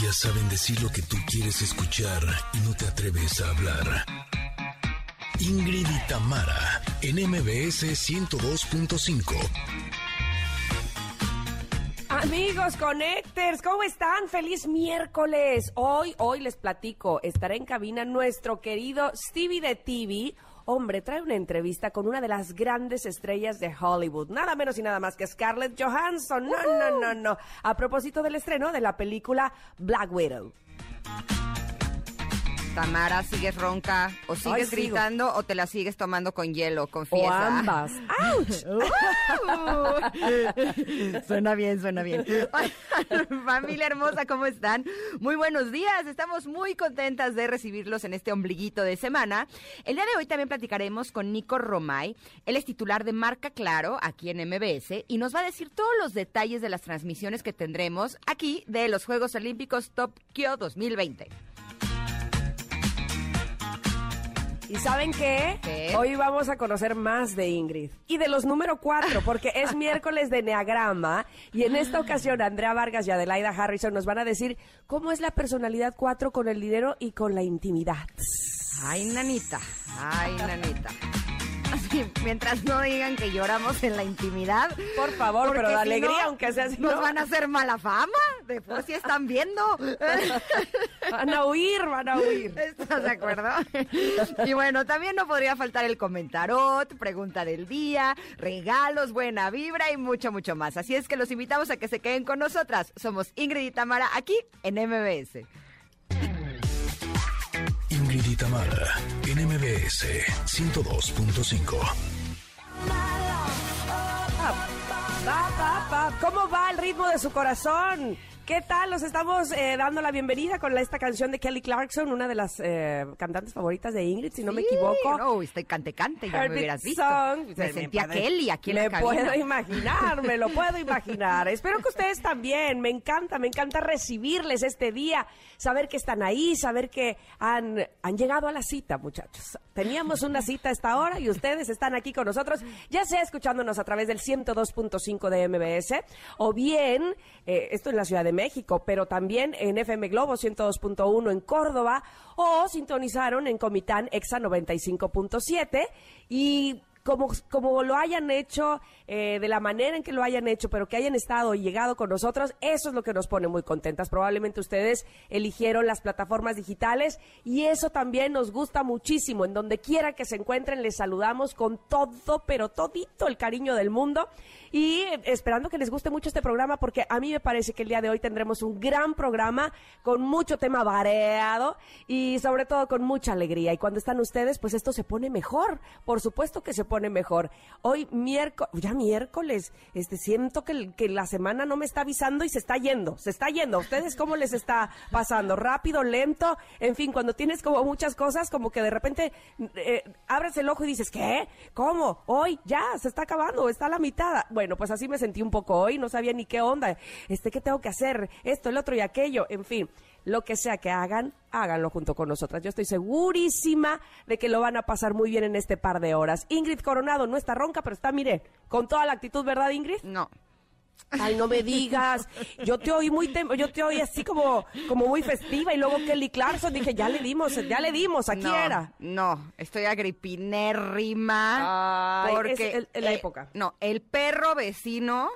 Ellas saben decir lo que tú quieres escuchar y no te atreves a hablar. Ingrid y Tamara, en MBS 102.5. Amigos Connectors, ¿cómo están? Feliz miércoles. Hoy, hoy les platico, estará en cabina nuestro querido Stevie de TV. Hombre, trae una entrevista con una de las grandes estrellas de Hollywood, nada menos y nada más que Scarlett Johansson. No, no, no, no. A propósito del estreno de la película Black Widow. Tamara, ¿sigues ronca? ¿O sigues gritando o te la sigues tomando con hielo? O Confiesa. ambas. ¡Auch! suena bien, suena bien. Familia hermosa, ¿cómo están? Muy buenos días. Estamos muy contentas de recibirlos en este ombliguito de semana. El día de hoy también platicaremos con Nico Romay. Él es titular de Marca Claro aquí en MBS y nos va a decir todos los detalles de las transmisiones que tendremos aquí de los Juegos Olímpicos Tokio 2020. ¿Y saben qué? ¿Qué? Hoy vamos a conocer más de Ingrid y de los número cuatro, porque es miércoles de Neagrama y en esta ocasión Andrea Vargas y Adelaida Harrison nos van a decir cómo es la personalidad cuatro con el dinero y con la intimidad. Ay, nanita, ay, nanita. Así, mientras no digan que lloramos en la intimidad. Por favor, pero de si alegría, no, aunque sea así, Nos ¿no? van a hacer mala fama. De por si están viendo. Van a huir, van a huir. ¿Estás de acuerdo? Y bueno, también no podría faltar el comentarot, pregunta del día, regalos, buena vibra y mucho, mucho más. Así es que los invitamos a que se queden con nosotras. Somos Ingrid y Tamara aquí en MBS. Ingrid y Tamara, en MBS 102.5. Pa, pa, pa. ¿Cómo va el ritmo de su corazón? ¿Qué tal? Los estamos eh, dando la bienvenida con la- esta canción de Kelly Clarkson, una de las eh, cantantes favoritas de Ingrid, si no me equivoco. No, estoy cante, cante, ya me Heartbeat hubieras visto. Song. Me Se sentía puede- Kelly aquí en Me la puedo imaginar, me lo puedo imaginar. Espero que ustedes también. Me encanta, me encanta recibirles este día, saber que están ahí, saber que han, han llegado a la cita, muchachos. Teníamos una cita a esta hora y ustedes están aquí con nosotros, ya sea escuchándonos a través del 102.5 de MBS o bien, eh, esto en la Ciudad de México, pero también en FM Globo 102.1 en Córdoba o sintonizaron en Comitán Exa 95.7 y como, como lo hayan hecho, eh, de la manera en que lo hayan hecho, pero que hayan estado y llegado con nosotros, eso es lo que nos pone muy contentas. Probablemente ustedes eligieron las plataformas digitales y eso también nos gusta muchísimo. En donde quiera que se encuentren, les saludamos con todo, pero todito el cariño del mundo y eh, esperando que les guste mucho este programa porque a mí me parece que el día de hoy tendremos un gran programa con mucho tema variado y sobre todo con mucha alegría. Y cuando están ustedes, pues esto se pone mejor. Por supuesto que se pone mejor. Hoy miércoles, ya miércoles, este siento que, que la semana no me está avisando y se está yendo, se está yendo. ¿A ustedes cómo les está pasando? ¿Rápido, lento? En fin, cuando tienes como muchas cosas, como que de repente eh, abres el ojo y dices, ¿qué? ¿Cómo? Hoy ya se está acabando, está a la mitad. Bueno, pues así me sentí un poco hoy, no sabía ni qué onda, este, ¿qué tengo que hacer? Esto, el otro y aquello, en fin. Lo que sea que hagan, háganlo junto con nosotras. Yo estoy segurísima de que lo van a pasar muy bien en este par de horas. Ingrid Coronado no está ronca, pero está, mire, con toda la actitud, ¿verdad, Ingrid? No. Ay, no me digas. Yo te oí muy tem- yo te oí así como como muy festiva y luego Kelly Clarkson dije, ya le dimos, ya le dimos, aquí no, era. No, estoy agripinérrima. Ay, porque es el- la eh, época. No, el perro vecino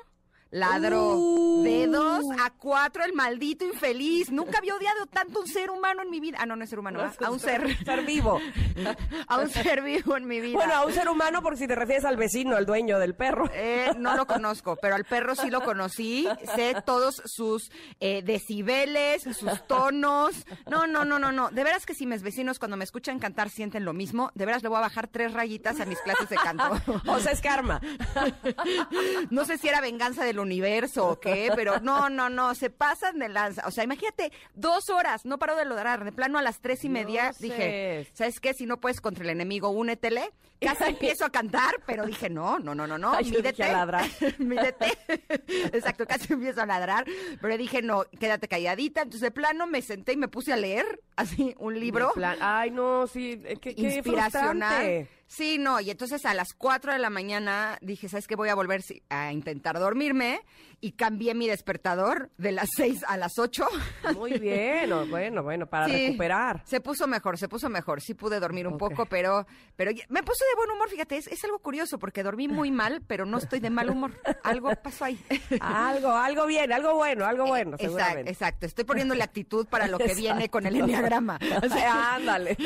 ladró Uh. de dos a cuatro, el maldito infeliz. Nunca había odiado tanto a un ser humano en mi vida. Ah, no, no es ser humano, ¿verdad? a un ser, ser vivo. a un ser vivo en mi vida. Bueno, a un ser humano por si te refieres al vecino, al dueño del perro. Eh, no lo conozco, pero al perro sí lo conocí. Sé todos sus eh, decibeles, sus tonos. No, no, no, no, no. De veras que si mis vecinos cuando me escuchan cantar sienten lo mismo, de veras le voy a bajar tres rayitas a mis clases de canto. O sea, es karma. No sé si era venganza del universo o qué, pero no, no, no, se pasan de lanza. O sea, imagínate, dos horas, no paro de lodrar. De plano a las tres y media Dioses. dije, ¿sabes qué? Si no puedes contra el enemigo, únetele. Casi empiezo a cantar, pero dije, no, no, no, no, no, Ay, mídete. a ladrar. mídete. Exacto, casi empiezo a ladrar, pero dije, no, quédate calladita. Entonces, de plano me senté y me puse a leer así un libro Ay, no, sí, eh, qué, qué inspiracional. frustrante. Sí, no, y entonces a las 4 de la mañana dije, ¿sabes qué? Voy a volver a intentar dormirme y cambié mi despertador de las 6 a las 8. Muy bien, bueno, bueno, para Sí, recuperar. Se puso mejor, se puso mejor. Sí pude dormir un poco, pero, pero me puse de buen humor, fíjate, es, es algo curioso porque dormí muy mal, pero no estoy de mal humor. Algo pasó ahí. Algo, algo bien, algo bueno, algo bueno, exacto, seguramente. exacto. Estoy poniéndole actitud para lo que viene con el enneagrama. O sea, Ándale.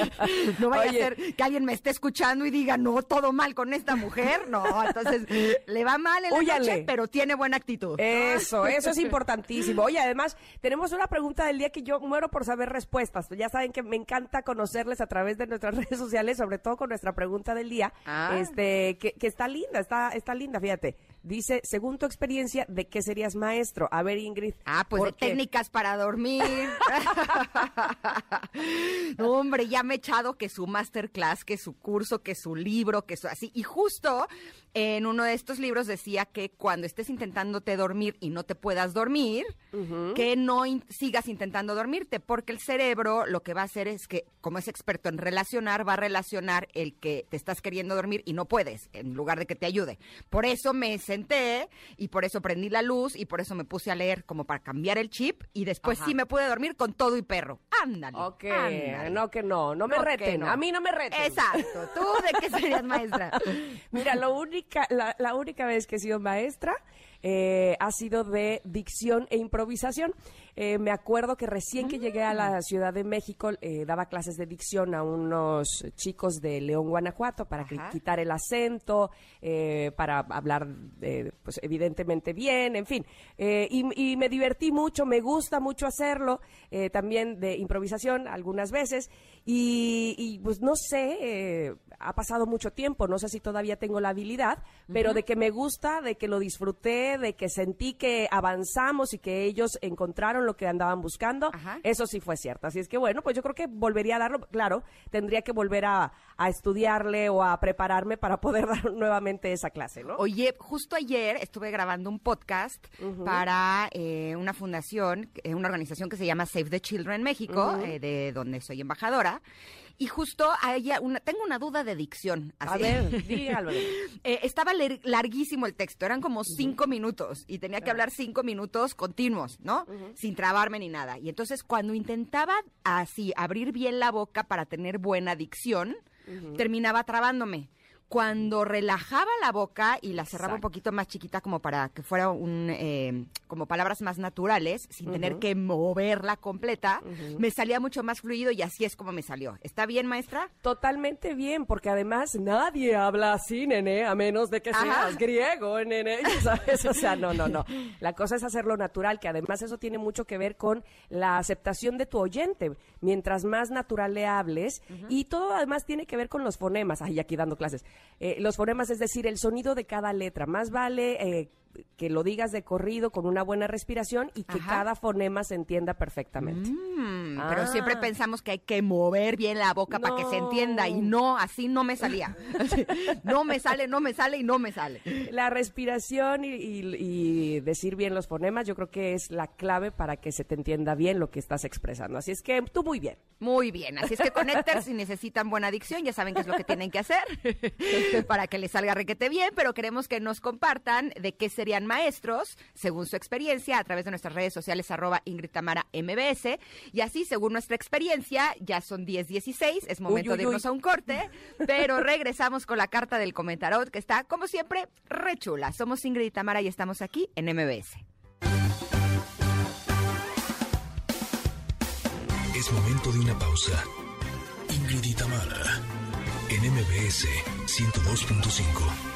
No vaya Oye, a ser que alguien me esté escuchando y diga, no, todo mal con esta mujer. No, entonces le va mal en la noche, pero tiene buena actitud. Eso, eso es importantísimo. Oye, además, tenemos una pregunta del día que yo muero por saber respuestas. Ya saben que me encanta conocerles a través de nuestras redes sociales, sobre todo con nuestra pregunta del día. Ah. Este, que, que está linda, está, está linda, fíjate. Dice, según tu experiencia, ¿de qué serías maestro? A ver, Ingrid. Ah, pues de ¿por qué? técnicas para dormir. no, hombre, ya me he echado que su masterclass, que su curso, que su libro, que su así. Y justo en uno de estos libros decía que cuando estés intentándote dormir y no te puedas dormir, que no in- sigas intentando dormirte, porque el cerebro lo que va a hacer es que, como es experto en relacionar, va a relacionar el que te estás queriendo dormir y no puedes, en lugar de que te ayude. Por eso me senté y por eso prendí la luz y por eso me puse a leer como para cambiar el chip y después Ajá. sí me pude dormir con todo y perro. Ándale. Ok, ándale. no que no, no me No reten, no. a mí no me reten. Exacto. ¿Tú de qué serías maestra? Mira, lo única, la, la única vez que he sido maestra eh, ha sido de dicción e improvisación. Eh, me acuerdo que recién que llegué a la Ciudad de México eh, daba clases de dicción a unos chicos de León, Guanajuato, para Ajá. quitar el acento, para hablar, pues evidentemente bien, en fin. Y, y me divertí mucho, me gusta mucho hacerlo, también de improvisación algunas veces. Y, y, pues no sé, ha pasado mucho tiempo, no sé si todavía tengo la habilidad, pero de que me gusta, de que lo disfruté, de que sentí que avanzamos y que ellos encontraron lo que andaban buscando, Ajá. eso sí fue cierto. Así es que bueno, pues yo creo que volvería a darlo, claro, tendría que volver a, a estudiarle o a prepararme para poder dar nuevamente esa clase, ¿no? Oye, justo ayer estuve grabando un podcast para eh, una fundación, eh, una organización que se llama Save the Children México, eh, de donde soy embajadora. Y justo a ella, una, tengo una duda de dicción. A así. ver, dígalo. Eh, estaba larguísimo el texto, eran como cinco minutos y tenía que hablar cinco minutos continuos, ¿no? Sin trabarme ni nada. Y entonces cuando intentaba así abrir bien la boca para tener buena dicción, terminaba trabándome. Cuando relajaba la boca y la cerraba un poquito más chiquita como para que fuera un eh, como palabras más naturales, sin tener que moverla completa, me salía mucho más fluido y así es como me salió. ¿Está bien, maestra? Totalmente bien, porque además nadie habla así, nene, a menos de que Ajá. seas griego, nene, ¿sabes? O sea, no, no, no. La cosa es hacerlo natural, que además eso tiene mucho que ver con la aceptación de tu oyente. Mientras más natural le hables, y todo además tiene que ver con los fonemas. Ay, aquí dando clases. Eh, los fonemas, es decir, el sonido de cada letra. Más vale eh, que lo digas de corrido con una buena respiración y que Ajá. cada fonema se entienda perfectamente. Mm, Ah. Pero siempre pensamos que hay que mover bien la boca para que se entienda y no, así no me salía. No me sale, no me sale y no me sale. La respiración y, y- y decir bien los fonemas, yo creo que es la clave para que se te entienda bien lo que estás expresando. Así es que tú muy bien. Muy bien, así es que conectar si necesitan buena adicción, ya saben qué es lo que tienen que hacer para que les salga requete bien, pero queremos que nos compartan de qué serían maestros, según su experiencia, a través de nuestras redes sociales, arroba Ingrid Tamara MBS, y así, según nuestra experiencia, ya son 10.16, es momento Uy, uy, de irnos uy. a un corte, pero regresamos con la carta del comentarot, que está, como siempre, re chula. Somos Ingrid y Tamara y estamos aquí en MBS. Es momento de una pausa. Ingrid y Tamara, en MBS 102.5.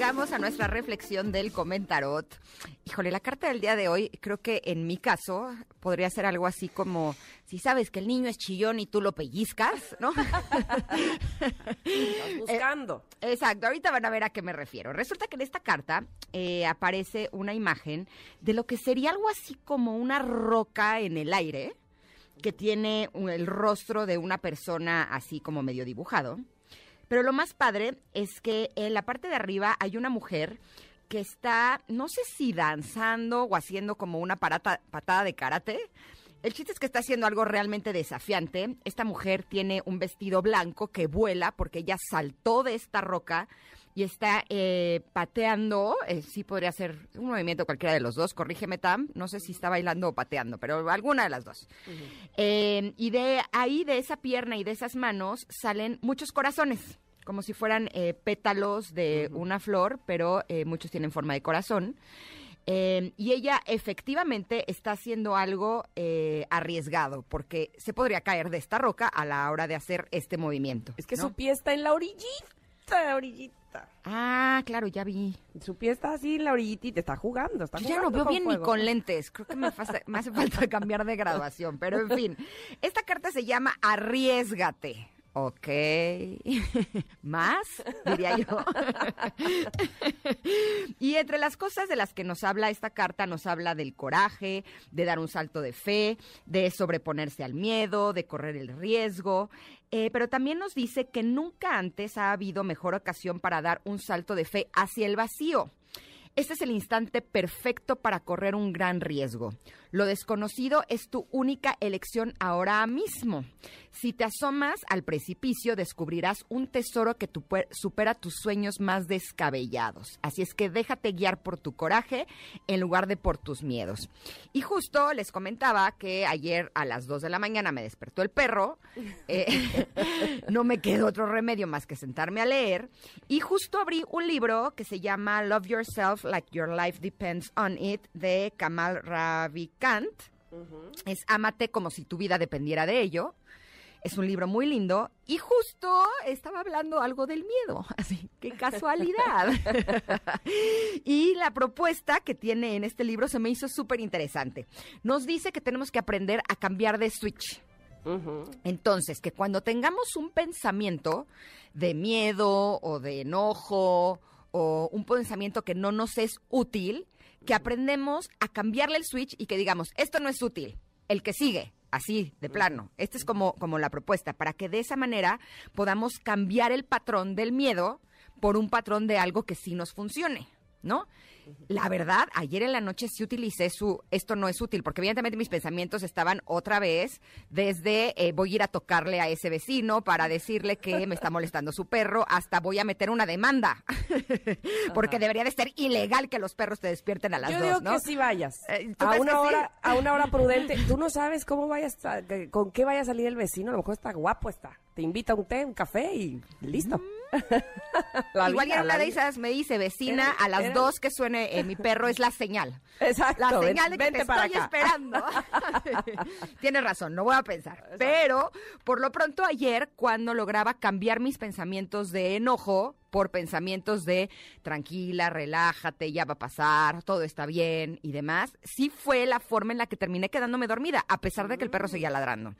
Llegamos a nuestra reflexión del comentarot. Híjole, la carta del día de hoy, creo que en mi caso podría ser algo así como, si sabes que el niño es chillón y tú lo pellizcas, ¿no? Estás buscando. Exacto, ahorita van a ver a qué me refiero. Resulta que en esta carta eh, aparece una imagen de lo que sería algo así como una roca en el aire que tiene el rostro de una persona así como medio dibujado. Pero lo más padre es que en la parte de arriba hay una mujer que está, no sé si danzando o haciendo como una parata- patada de karate. El chiste es que está haciendo algo realmente desafiante. Esta mujer tiene un vestido blanco que vuela porque ella saltó de esta roca y está eh, pateando. eh, sí podría ser un movimiento cualquiera de los dos. Corrígeme, Tam. No sé si está bailando o pateando, pero alguna de las dos. Eh, y de ahí, de esa pierna y de esas manos, salen muchos corazones, como si fueran eh, pétalos de una flor, pero muchos tienen forma de corazón. Eh, y ella efectivamente está haciendo algo eh, arriesgado, porque se podría caer de esta roca a la hora de hacer este movimiento. Es que ¿no? su pie está en la orillita, la orillita. Ah, claro, ya vi. Su pie está así en la orillita, está jugando, está Yo ya no jugando veo bien ni con lentes. Creo que me, fasa- me hace falta cambiar de graduación. Pero en fin, esta carta se llama Arriesgate. Ok. ¿Más? Diría yo. y entre las cosas de las que nos habla esta carta, nos habla del coraje, de dar un salto de fe, de sobreponerse al miedo, de correr el riesgo. Eh, pero también nos dice que nunca antes ha habido mejor ocasión para dar un salto de fe hacia el vacío. Este es el instante perfecto para correr un gran riesgo. Lo desconocido es tu única elección ahora mismo. Si te asomas al precipicio, descubrirás un tesoro que supera tus sueños más descabellados. Así es que déjate guiar por tu coraje en lugar de por tus miedos. Y justo les comentaba que ayer a las 2 de la mañana me despertó el perro. Eh, no me quedó otro remedio más que sentarme a leer. Y justo abrí un libro que se llama Love Yourself Like Your Life Depends on It de Kamal Ravikant. Es Ámate como si tu vida dependiera de ello. Es un libro muy lindo y justo estaba hablando algo del miedo, así, qué casualidad. y la propuesta que tiene en este libro se me hizo súper interesante. Nos dice que tenemos que aprender a cambiar de switch. Entonces, que cuando tengamos un pensamiento de miedo o de enojo o un pensamiento que no nos es útil, que aprendemos a cambiarle el switch y que digamos, esto no es útil, el que sigue, así, de plano. Esta es como, como la propuesta, para que de esa manera podamos cambiar el patrón del miedo por un patrón de algo que sí nos funcione, ¿no? La verdad, ayer en la noche sí utilicé su esto no es útil, porque evidentemente mis pensamientos estaban otra vez desde eh, voy a ir a tocarle a ese vecino para decirle que me está molestando su perro, hasta voy a meter una demanda, porque debería de ser ilegal que los perros te despierten a las Yo dos, digo ¿no? que sí vayas. Eh, ¿tú a una sí? hora, a una hora prudente. Tú no sabes cómo vayas, a- con qué vaya a salir el vecino. A lo mejor está guapo, está. Te invita a un té, un café y listo. La Igual vida, ya una de esas me dice vecina, Era- a las era- dos que suene eh, mi perro es la señal. Exacto. La ven- señal de que te estoy acá. esperando. Tienes razón, no voy a pensar. Pero, por lo pronto, ayer, cuando lograba cambiar mis pensamientos de enojo por pensamientos de tranquila, relájate, ya va a pasar, todo está bien y demás, sí fue la forma en la que terminé quedándome dormida, a pesar de que el perro seguía ladrando.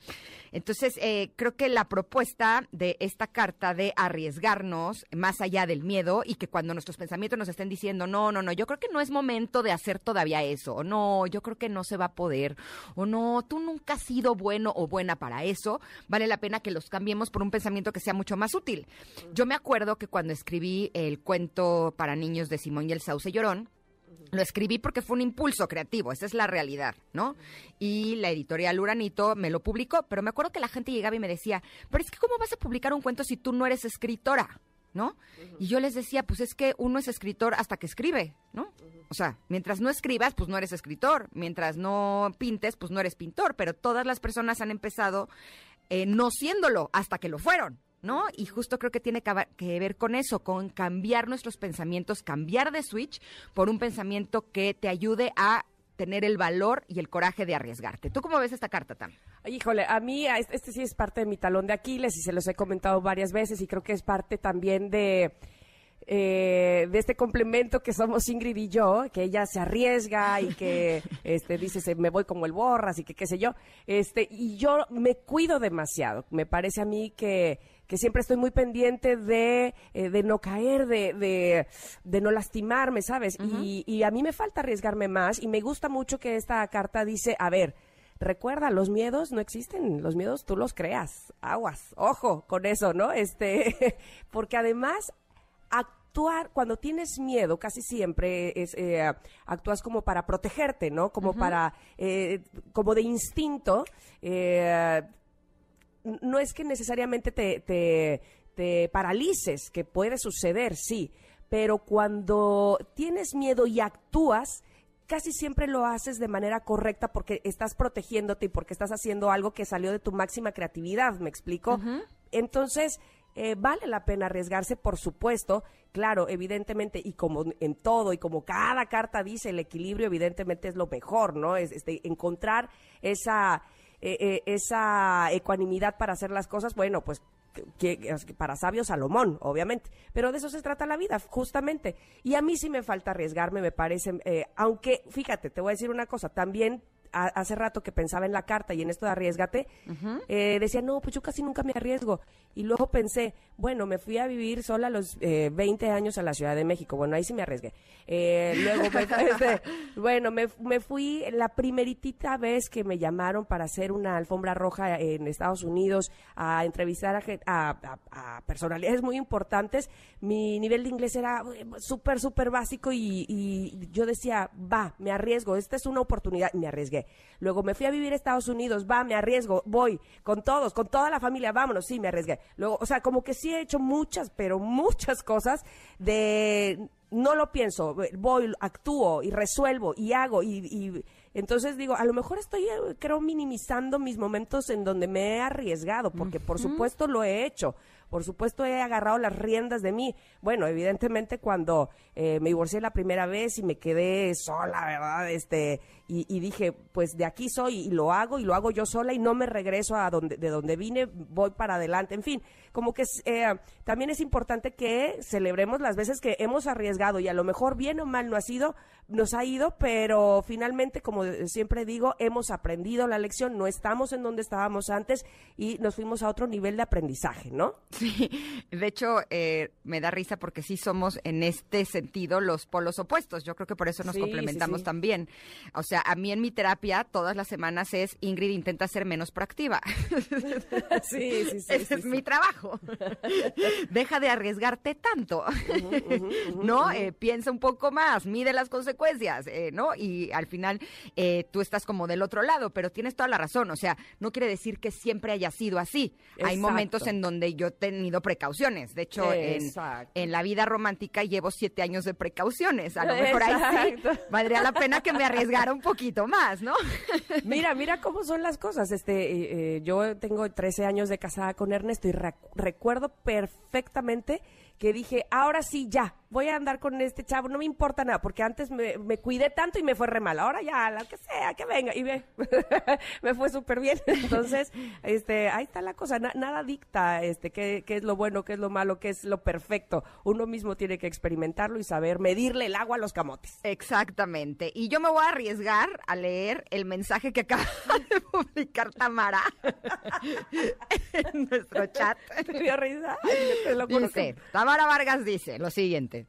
Entonces, eh, creo que la propuesta de esta carta de arriesgarnos más allá del miedo y que cuando nuestros pensamientos nos estén diciendo, no, no, no, yo creo que no es momento de hacer todavía eso, o no, yo creo que no se va a poder, o no, tú nunca has sido bueno o buena para eso, vale la pena que los cambiemos por un pensamiento que sea mucho más útil. Yo me acuerdo que cuando escribí el cuento para niños de Simón y el Sauce Llorón, lo escribí porque fue un impulso creativo, esa es la realidad, ¿no? Y la editorial Uranito me lo publicó, pero me acuerdo que la gente llegaba y me decía, pero es que ¿cómo vas a publicar un cuento si tú no eres escritora? ¿No? Y yo les decía, pues es que uno es escritor hasta que escribe, ¿no? O sea, mientras no escribas, pues no eres escritor, mientras no pintes, pues no eres pintor, pero todas las personas han empezado eh, no siéndolo hasta que lo fueron, ¿no? Y justo creo que tiene que, ver con eso, con cambiar nuestros pensamientos, cambiar de switch por un pensamiento que te ayude a tener el valor y el coraje de arriesgarte. ¿Tú cómo ves esta carta, Tam? Híjole, a mí este, este sí es parte de mi talón de Aquiles y se los he comentado varias veces y creo que es parte también de, eh, de este complemento que somos Ingrid y yo, que ella se arriesga y que este, dice se- me voy como el borras y que qué sé yo. Este, y yo me cuido demasiado. Me parece a mí que, que siempre estoy muy pendiente de, eh, de no caer, de, de, de no lastimarme, ¿sabes? y, y a mí me falta arriesgarme más y me gusta mucho que esta carta dice, a ver, recuerda, los miedos no existen, los miedos tú los creas, aguas, ojo con eso, ¿no? Este, porque además actuar, cuando tienes miedo, casi siempre es, eh, actúas como para protegerte, ¿no? Como para, eh, como de instinto. Eh, no es que necesariamente te, te, te paralices, que puede suceder, sí, pero cuando tienes miedo y actúas, casi siempre lo haces de manera correcta porque estás protegiéndote y porque estás haciendo algo que salió de tu máxima creatividad, ¿me explico? Entonces, eh, vale la pena arriesgarse, por supuesto, claro, evidentemente, y como en todo, y como cada carta dice, el equilibrio evidentemente es lo mejor, ¿no? Es este, encontrar esa, eh, eh, esa ecuanimidad para hacer las cosas, bueno, pues que, para sabio Salomón, obviamente. Pero de eso se trata la vida, justamente. Y a mí sí me falta arriesgarme, me parece, eh, aunque, fíjate, te voy a decir una cosa, también a- hace rato que pensaba en la carta y en esto de arriesgate, eh, decía, no, pues yo casi nunca me arriesgo. Y luego pensé, bueno, me fui a vivir sola a los eh, 20 años a la Ciudad de México. Bueno, ahí sí me arriesgué. Eh, luego, me, este, bueno, me, me fui la primeritita vez que me llamaron para hacer una alfombra roja en Estados Unidos, a entrevistar a, a- personalidades muy importantes. Mi nivel de inglés era eh, súper, súper básico y, y yo decía, va, me arriesgo, esta es una oportunidad, y me arriesgué. Luego me fui a vivir a Estados Unidos, va, me arriesgo, voy, con todos, con toda la familia, vámonos, sí, me arriesgué. Luego, o sea, como que sí he hecho muchas, pero muchas cosas de no lo pienso, voy, actúo y resuelvo y hago y, y entonces digo, a lo mejor estoy, eh, creo, minimizando mis momentos en donde me he arriesgado, porque por supuesto lo he hecho, por supuesto he agarrado las riendas de mí. Bueno, evidentemente cuando eh, me divorcié la primera vez y me quedé sola, ¿verdad? Este, y, dije, pues de aquí soy y lo hago y lo hago yo sola y no me regreso a donde, de donde vine, voy para adelante. En fin, como que eh, también es importante que celebremos las veces que hemos arriesgado y a lo mejor bien o mal no ha sido, nos ha ido, pero finalmente, como siempre digo, hemos aprendido la lección, no estamos en donde estábamos antes y nos fuimos a otro nivel de aprendizaje, ¿no? Sí, de hecho, eh, me da risa porque sí somos en este sentido los polos opuestos. Yo creo que por eso nos Sí, complementamos sí. también. O sea, a mí en mi terapia todas las semanas es Ingrid intenta ser menos proactiva. Sí, sí, sí. Ese es mi trabajo. Deja de arriesgarte tanto. ¿No? Eh, piensa un poco más, mide las consecuencias, eh, ¿no? Y al final eh, tú estás como del otro lado, pero tienes toda la razón. O sea, no quiere decir que siempre haya sido así. Hay momentos en donde yo he tenido precauciones. De hecho, en la vida romántica llevo siete años de precauciones. A lo mejor ahí sí valdría la pena que me arriesgara un poquito más, ¿no? Mira, mira cómo son las cosas. Este, eh, eh, yo tengo 13 años de casada con Ernesto y rec- recuerdo perfectamente que dije, ahora sí, ya, voy a andar con este chavo, no me importa nada, porque antes me, me cuidé tanto y me fue re mal. Ahora ya, lo que sea, que venga. Y ve, me fue súper bien. Entonces, este, ahí está la cosa. Na- nada dicta este, qué, qué es lo bueno, qué es lo malo, qué es lo perfecto. Uno mismo tiene que experimentarlo y saber medirle el agua a los camotes. Exactamente. Y yo me voy a arriesgar a leer el mensaje que acaba de publicar Tamara en nuestro chat. Me dio risa. Ay, te lo que- Dice, Tamara Vargas dice lo siguiente.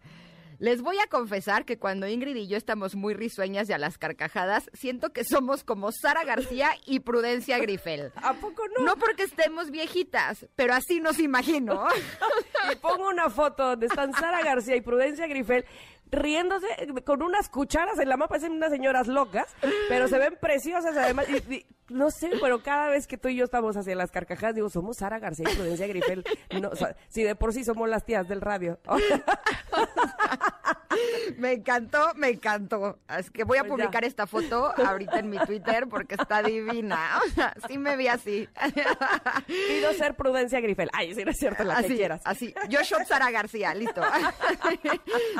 Les voy a confesar que cuando Ingrid y yo estamos muy risueñas y a las carcajadas, siento que somos como Sara García y Prudencia Grifel. ¿A poco no? No porque estemos viejitas, pero así nos imagino. Y pongo una foto donde están Sara García y Prudencia Grifel riéndose con unas cucharas en la mano, parecen unas señoras locas, pero se ven preciosas además. No sé, pero cada vez que tú y yo estamos hacia las carcajadas, digo, somos Sara García y Prudencia Grifel. Si de por sí somos las tías del radio. Me encantó, me encantó. Es que voy a Pues ya. publicar esta foto ahorita en mi Twitter porque está divina. O sea, sí me vi así. Pido ser Prudencia Grifel. Ay, sí, no es cierto, la que así, quieras. así. Yo shot Sara García, listo.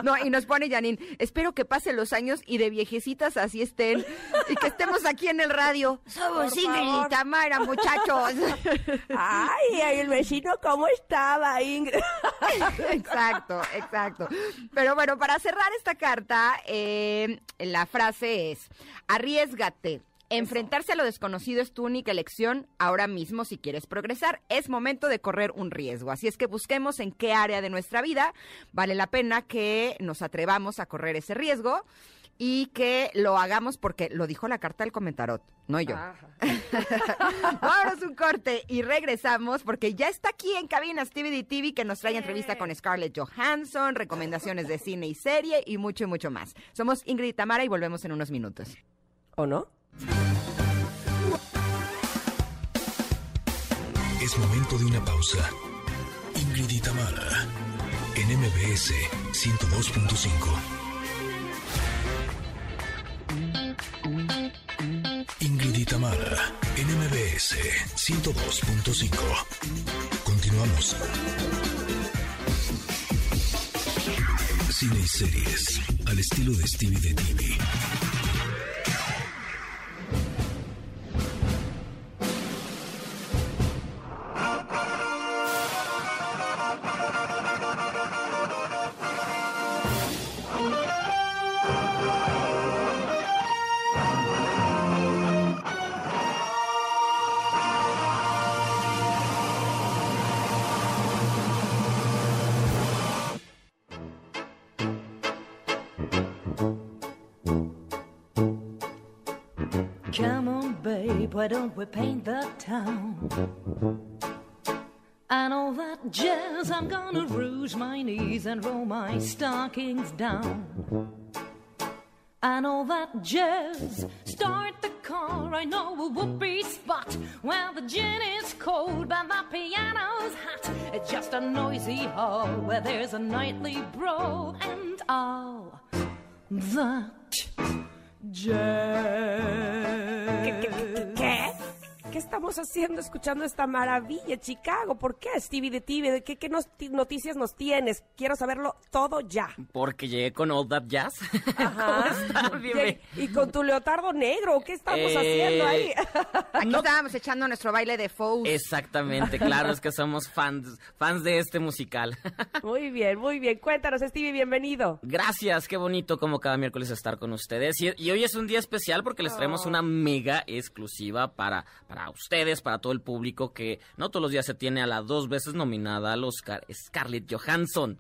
No, y nos pone Janine, espero que pasen los años y de viejecitas así estén y que estemos aquí en el radio. Somos Ingrid y Tamara, muchachos. Ay, ay, el vecino, ¿cómo estaba, Ingrid? Exacto, exacto. Pero bueno, para cerrar esta carta, eh, la frase es, arriesgate. Enfrentarse a lo desconocido es tu única elección ahora mismo si quieres progresar. Es momento de correr un riesgo. Así es que busquemos en qué área de nuestra vida vale la pena que nos atrevamos a correr ese riesgo. Y que lo hagamos porque lo dijo la carta del comentarot, no yo. Vámonos un corte y regresamos porque ya está aquí en cabina Stevie TV que nos trae entrevista con Scarlett Johansson, recomendaciones de cine y serie y mucho y mucho más. Somos Ingrid y Tamara y volvemos en unos minutos. ¿O no? Es momento de una pausa. Ingrid y Tamara en MBS 102.5. Tamara, NMBS 102.5. Continuamos. Cine y series, al estilo de Stevie de TV. We paint the town? And all that jazz, I'm gonna rouge my knees and roll my stockings down. And all that jazz, start the car, I know a whoopee spot where the gin is cold but the piano's hot. It's just a noisy hall where there's a nightly brawl and all that jazz. ¿Qué estamos haciendo escuchando esta maravilla, Chicago? ¿Por qué, Stevie de TV? ¿De qué, qué noticias nos tienes? Quiero saberlo todo ya. Porque llegué con All That Jazz. Ajá. y con tu leotardo negro, ¿qué estamos eh, haciendo ahí? Aquí estábamos echando nuestro baile de Foes. Exactamente, claro, es que somos fans, fans de este musical. muy bien, muy bien. Cuéntanos, Stevie, bienvenido. Gracias, qué bonito como cada miércoles estar con ustedes. Y, hoy es un día especial porque les traemos una mega exclusiva para, para ustedes, para todo el público que no todos los días se tiene a la dos veces nominada al Oscar, Scarlett Johansson.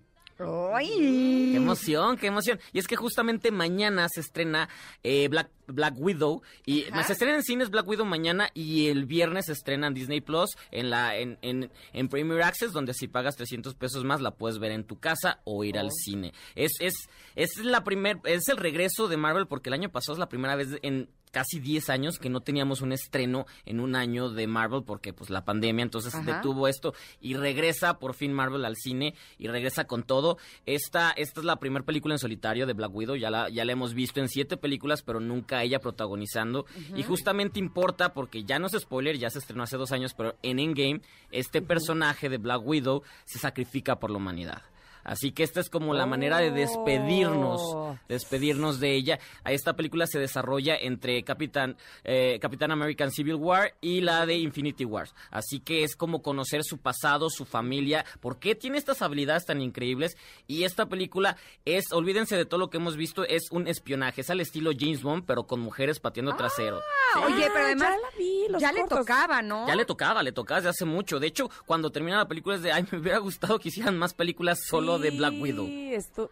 ¡Ay! ¡Qué emoción, qué emoción! Y es que justamente mañana se estrena eh, Black, Black Widow. Y se estrena en cines Black Widow mañana y el viernes se estrena en Disney Plus en, la, en, en, en Premier Access, donde si pagas 300 pesos más la puedes ver en tu casa o ir al oh. cine. Es, es, es, la primer, es el regreso de Marvel porque el año pasado es la primera vez en casi 10 años que no teníamos un estreno en un año de Marvel porque pues la pandemia entonces detuvo esto y regresa por fin Marvel al cine y regresa con todo. Esta, esta es la primera película en solitario de Black Widow, ya la, ya la hemos visto en siete películas pero nunca ella protagonizando y justamente importa porque ya no es spoiler, ya se estrenó hace dos años pero en Endgame este personaje de Black Widow se sacrifica por la humanidad. Así que esta es como la manera de despedirnos, oh. despedirnos de ella. Esta película se desarrolla entre Capitán, eh, Capitán American Civil War y la de Infinity Wars. Así que es como conocer su pasado, su familia, por qué tiene estas habilidades tan increíbles. Y esta película es, olvídense de todo lo que hemos visto, es un espionaje. Es al estilo James Bond, pero con mujeres pateando trasero. Ah, oye, pero además ya, le tocaba, ¿no? Ya le tocaba, le tocaba desde hace mucho. De hecho, cuando termina la película es de, ay, me hubiera gustado que hicieran más películas solo de Black Widow.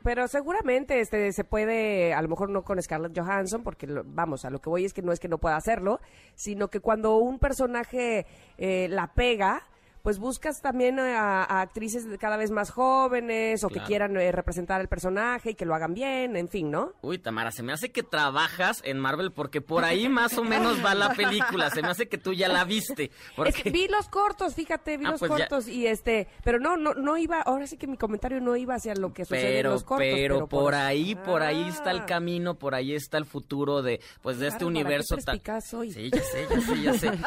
pero seguramente este se puede, a lo mejor no con Scarlett Johansson, porque vamos, a lo que voy es que no es que no pueda hacerlo, sino que cuando un personaje eh, la pega, pues buscas también a, actrices cada vez más jóvenes o que quieran eh, representar el personaje y que lo hagan bien, en fin, ¿no? Uy, Tamara, se me hace que trabajas en Marvel porque por ahí más o menos va la película. Se me hace que tú ya la viste. Porque... vi los cortos, fíjate, vi ah, los pues cortos y este, pero no, no, no iba. Ahora sí que mi comentario no iba hacia lo que sucede en los cortos. Pero, por, ahí, por ahí está el ah. camino, por ahí está el futuro de, pues, de este universo tan. Sí, ya sé, ya sé, ya sé.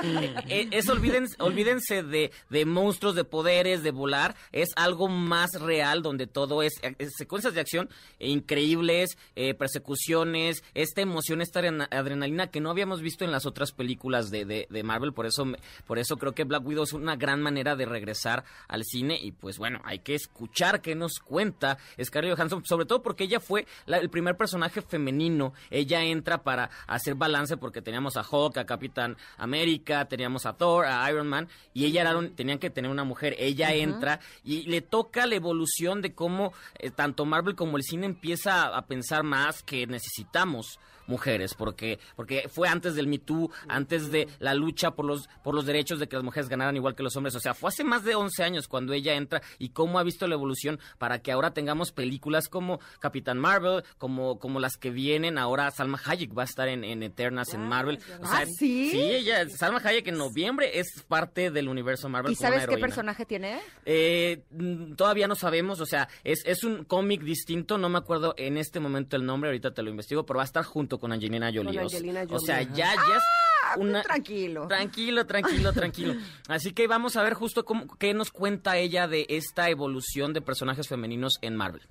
Eh, eh, olvídense, olvídense de monstruos, de poderes, de volar, es algo más real donde todo es, secuencias de acción increíbles, eh, persecuciones, esta emoción, esta adrenalina que no habíamos visto en las otras películas de, de, Marvel, por eso, por eso creo que Black Widow es una gran manera de regresar al cine y pues bueno, hay que escuchar qué nos cuenta Scarlett Johansson, sobre todo porque ella fue el primer personaje femenino, ella entra para hacer balance porque teníamos a Hulk, a Capitán América, teníamos a Thor, a Iron Man y ella era tenían que tener una mujer. Ella entra y le toca la evolución de cómo eh, tanto Marvel como el cine empieza a, a pensar más que necesitamos mujeres, porque, porque fue antes del Me Too, antes de la lucha por los, por los derechos de que las mujeres ganaran igual que los hombres. O sea, fue hace más de 11 años cuando ella entra y cómo ha visto la evolución para que ahora tengamos películas como Capitán Marvel, como, como las que vienen. Ahora Salma Hayek va a estar en, en Eternas en Marvel. O sea, ¿Ah, sí? Sí, ella, Salma Hayek en noviembre es parte del universo Marvel. ¿Y como una sabes qué personaje tiene? Eh, mm, todavía no sabemos, o sea, es, es un cómic distinto, no me acuerdo en este momento el nombre, ahorita te lo investigo, pero va a estar junto con Angelina Jolie. Con o sea- O ya, ya es Ah, una... tranquilo. Tranquilo, tranquilo, tranquilo. Así que vamos a ver justo cómo, qué nos cuenta ella de esta evolución de personajes femeninos en Marvel.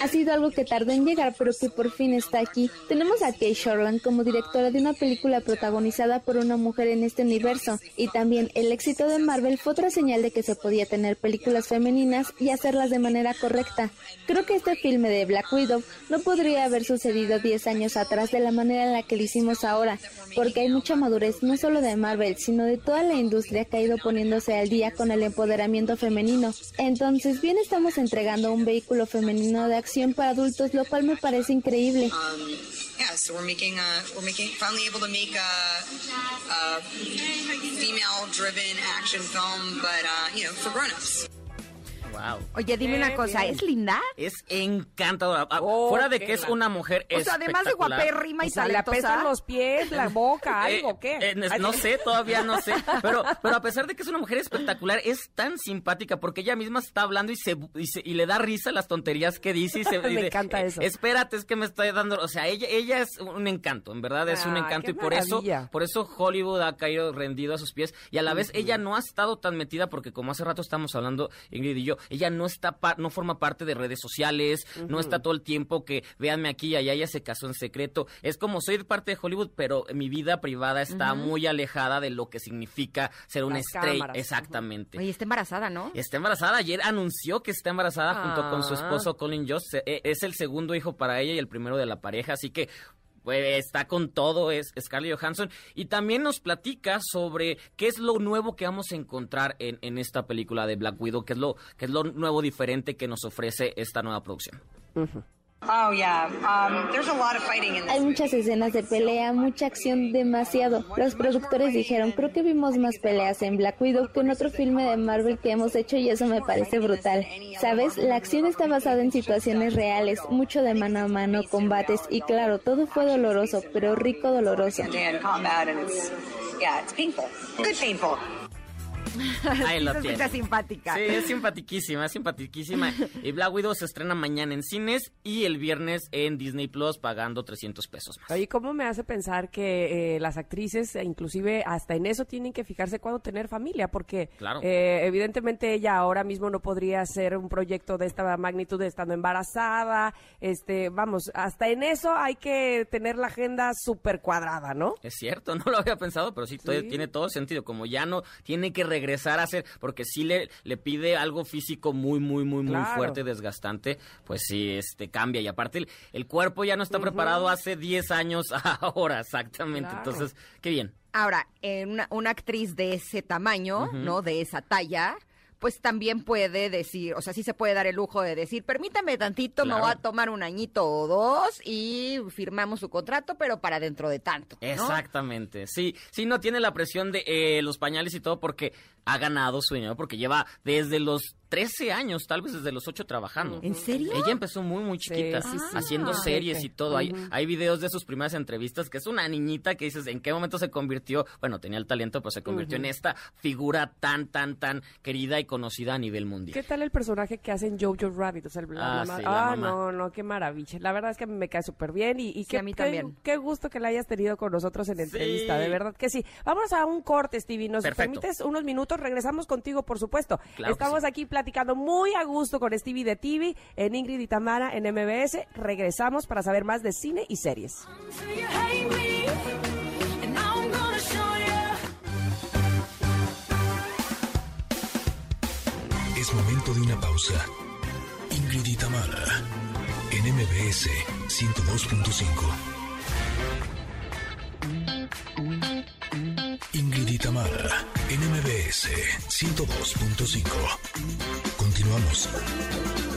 Ha sido algo que tardó en llegar, pero que por fin está aquí. Tenemos a Kay Shortland como directora de una película protagonizada por una mujer en este universo. Y también el éxito de Marvel fue otra señal de que se podía tener películas femeninas y hacerlas de manera correcta. Creo que este filme de Black Widow no podría haber sucedido 10 años atrás de la manera en la que lo hicimos ahora, porque hay mucha madurez no solo de Marvel, sino de toda la industria que ha ido poniéndose al día con el empoderamiento femenino. Entonces, bien estamos entregando un vehículo femenino de acción para adultos, lo cual me parece increíble. um, a female-driven action film, but uh, you know for grown-ups. Wow. Oye, dime Qué una cosa, bien. ¿es linda? Es encantadora. Ah, Oh, Fuera de que es la- una mujer O sea, además de guapérrima y O sea, le talentosa. apestan los pies, la boca, algo, Eh, ¿qué? eh, no sé, todavía no sé. Pero, pero a pesar de que es una mujer espectacular, es tan simpática porque ella misma está hablando y se, y, se- y le da risa las tonterías que dice. Y se, Me y de, encanta eh, eso. Espérate, es que me estoy dando. O sea, ella, ella es un encanto, en verdad es un Ah, encanto. qué Y por eso, por eso Hollywood ha caído rendido a sus pies. Y a la vez ella no ha estado tan metida porque, como hace rato estamos hablando, Ingrid y yo, ella no está no forma parte de redes sociales, no está todo el tiempo que véanme aquí y allá, ella se casó en secreto. Es como soy parte de Hollywood, pero mi vida privada está muy alejada de lo que significa ser una estrella. Exactamente. Oye, está embarazada, ¿no? Está embarazada. Ayer anunció que está embarazada junto con su Ah. esposo Colin Jost. Se- eh, Es el segundo hijo para ella y el primero de la pareja. Así que pues, está con todo, es Scarlett Johansson. Y también nos platica sobre qué es lo nuevo que vamos a encontrar en, en esta película de Black Widow, qué es, lo, qué es lo nuevo diferente que nos ofrece esta nueva producción. Um, there's a lot of fighting in Hay this. muchas escenas de pelea, mucha acción, demasiado. Los productores dijeron, creo que vimos más peleas en Black Widow que en otro filme de Marvel que hemos hecho y eso me parece brutal. ¿Sabes? La acción está basada en situaciones reales, mucho de mano a mano, combates y claro, todo fue doloroso, pero rico doloroso. Ahí lo tiene. simpática. Sí, es simpatiquísima, es simpatiquísima. Y Black Widow se estrena mañana en cines y el viernes en Disney Plus pagando 300 pesos más. Oye, ¿cómo me hace pensar que eh, las actrices, eh, inclusive hasta en eso, tienen que fijarse cuándo tener familia? Porque Claro. eh, evidentemente ella ahora mismo no podría hacer un proyecto de esta magnitud estando embarazada. Este, vamos, hasta en eso hay que tener la agenda súper cuadrada, ¿no? Es cierto, no lo había pensado, pero sí, todo- Sí. tiene todo sentido. Como ya no tiene que regresar a hacer, porque sí le, le pide algo físico muy, muy, muy, muy fuerte, desgastante, pues sí, este cambia. Y aparte, el, el cuerpo ya no está preparado hace 10 años ahora, exactamente. Claro. Entonces, qué bien. Ahora, eh, una, una actriz de ese tamaño, ¿no? De esa talla, pues también puede decir, o sea, sí se puede dar el lujo de decir, permítame tantito, me voy a tomar un añito o dos y firmamos su contrato, pero para dentro de tanto. ¿no? Exactamente. Sí, sí, no tiene la presión de eh, los pañales y todo porque ha ganado su dinero, porque lleva desde los 13 años, tal vez desde los 8 trabajando. ¿En serio? Ella empezó muy, muy chiquita, sí, sí. haciendo Ah. series y todo. Hay, hay videos de sus primeras entrevistas, que es una niñita que dices, ¿en qué momento se convirtió? Bueno, tenía el talento, pero se convirtió en esta figura tan, tan, tan querida y conocida a nivel mundial. ¿Qué tal el personaje que hace en Jojo Rabbit? O sea, el- la Ah, sí, la ah, mamá. no, no, qué maravilla. La verdad es que a mí me cae súper bien y, y Sí, qué, a mí qué- también. qué gusto que la hayas tenido con nosotros en entrevista, Sí. de verdad que sí. Vamos a un corte, Stevie. ¿Nos Perfecto. permites unos minutos? Regresamos contigo, por supuesto. Claro Estamos sí. aquí platicando muy a gusto con Stevie de TV en Ingrid y Tamara en MBS. Regresamos para saber más de cine y series. Es momento de una pausa. Ingrid y Tamara, en MBS 102.5. MBS 102.5. Continuamos.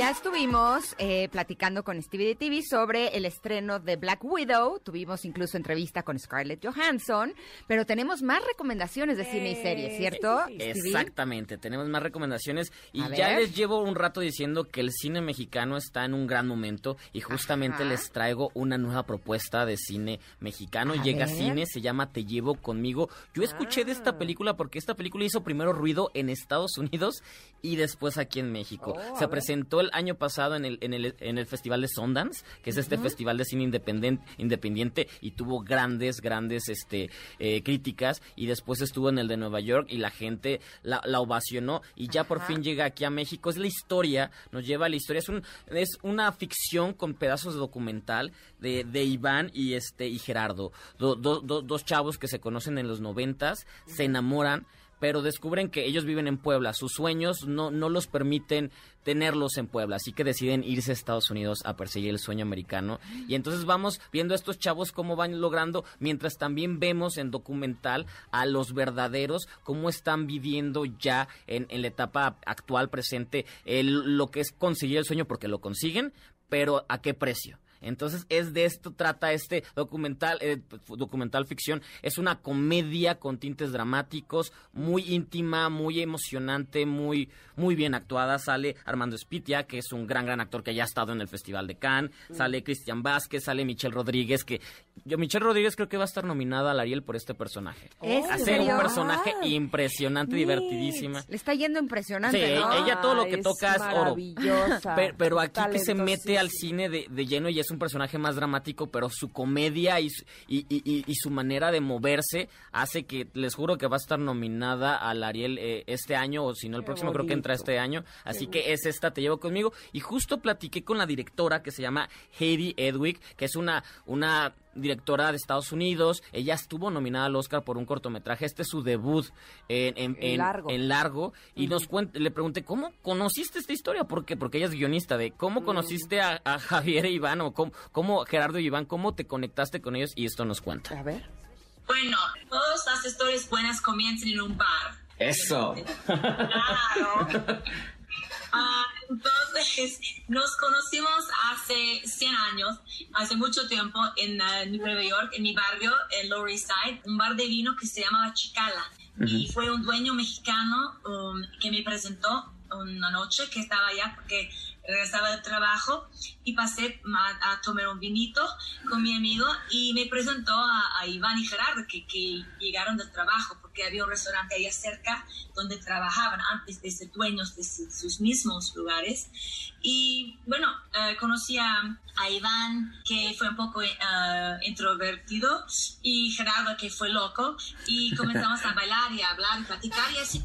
Ya estuvimos eh, platicando con Stevie de TV sobre el estreno de Black Widow. Tuvimos incluso entrevista con Scarlett Johansson, pero tenemos más recomendaciones de cine y series, ¿cierto? Stevie? Exactamente, tenemos más recomendaciones y A ya ver. les llevo un rato diciendo que el cine mexicano está en un gran momento y justamente Ajá. les traigo una nueva propuesta de cine mexicano. A Llega a ver. cine, se llama Te llevo conmigo. Yo escuché de Ah. esta película porque esta película hizo primero ruido en Estados Unidos y después aquí en México. Oh, a se presentó el año pasado en el, en el, en el Festival de Sundance, que es este festival de cine independen- independiente y tuvo grandes, grandes este, eh, críticas y después estuvo en el de Nueva York y la gente la, la ovacionó y ya por fin llega aquí a México. Es la historia, nos lleva a la historia, es, un, es una ficción con pedazos de documental de, de Iván y, este, y Gerardo, Do- do- do- dos chavos que se conocen en los noventas, se enamoran pero descubren que ellos viven en Puebla. Sus sueños no, no los permiten tenerlos en Puebla, así que deciden irse a Estados Unidos a perseguir el sueño americano. Y entonces vamos viendo a estos chavos cómo van logrando, mientras también vemos en documental a los verdaderos, cómo están viviendo ya en, en la etapa actual, presente, el- lo que es conseguir el sueño, porque lo consiguen, pero ¿a qué precio? Entonces es de esto trata este documental, eh, documental ficción. Es una comedia con tintes dramáticos, muy íntima, muy emocionante, muy muy bien actuada. Sale Armando Espitia, que es un gran gran actor que ya ha estado en el Festival de Cannes. Sale Cristian Vázquez, sale Michelle Rodríguez, que yo Michelle Rodríguez creo que va a estar nominada al Ariel por este personaje. ¿Es un personaje Ay, impresionante, divertidísima. Le está yendo impresionante, Sí, ¿no? ella todo lo que toca es oro. Pero, pero aquí que se mete al cine de, de lleno y es un personaje más dramático, pero su comedia y su, y, y- y- su manera de moverse hace que, les juro que va a estar nominada al Ariel eh, este año, o si no el Qué próximo creo que entra este año. Así que es esta, Te Llevo Conmigo. Y justo platiqué con la directora que se llama Heidi Edwick, que es una, una directora de Estados Unidos. Ella estuvo nominada al Oscar por un cortometraje. Este es su debut en, en- En en- largo. en largo. Y nos le pregunté, ¿cómo conociste esta historia? ¿Por qué? Porque ella es guionista de cómo conociste a, a Javier e Iván o cómo, cómo Gerardo y Iván, cómo te conectaste con ellos y esto nos cuenta. A ver. Bueno, todas las historias buenas comienzan en un bar. Eso. Claro. Ah, entonces, nos conocimos hace 100 años, hace mucho tiempo, en ah, Nueva York, en mi barrio, en Lower East Side, un bar de vino que se llamaba Chicala. Y fue un dueño mexicano um, que me presentó una noche que estaba allá porque regresaba del trabajo y pasé ma- a tomar un vinito con mi amigo y me presentó a, a Iván y Gerardo que, que llegaron del trabajo porque había un restaurante allá cerca donde trabajaban antes de ser dueños de su- sus mismos lugares y bueno, eh, conocí a, a Iván que fue un poco eh, introvertido y Gerardo que fue loco y comenzamos a bailar y a hablar y platicar y así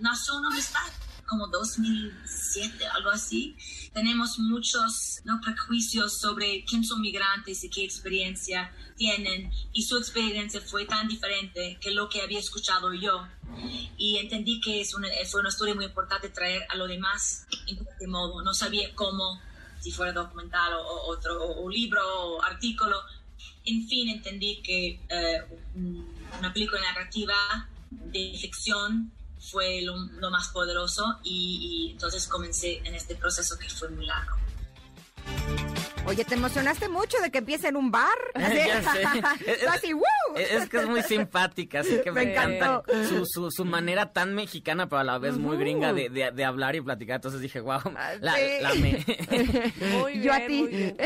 nació una amistad como 2007, algo así. Tenemos muchos ¿no? prejuicios sobre quién son migrantes y qué experiencia tienen. Y su experiencia fue tan diferente que lo que había escuchado yo. Y entendí que es una, fue una historia muy importante traer a lo demás en este modo. No sabía cómo, si fuera documental o, o otro, o, o libro o artículo. En fin, entendí que eh, un- una película narrativa de ficción fue lo, más poderoso y, y entonces comencé en este proceso que fue muy largo. Oye, te emocionaste mucho de que empiece en un bar. Ya sé. Es- así, ¡woo! Es, es que es muy simpática, así que me, Me encanta su, su, su manera tan mexicana, pero a la vez muy gringa de, de- de hablar y platicar. Entonces dije, wow, la, sí. la amé. Muy Yo a bien, ti. muy bien.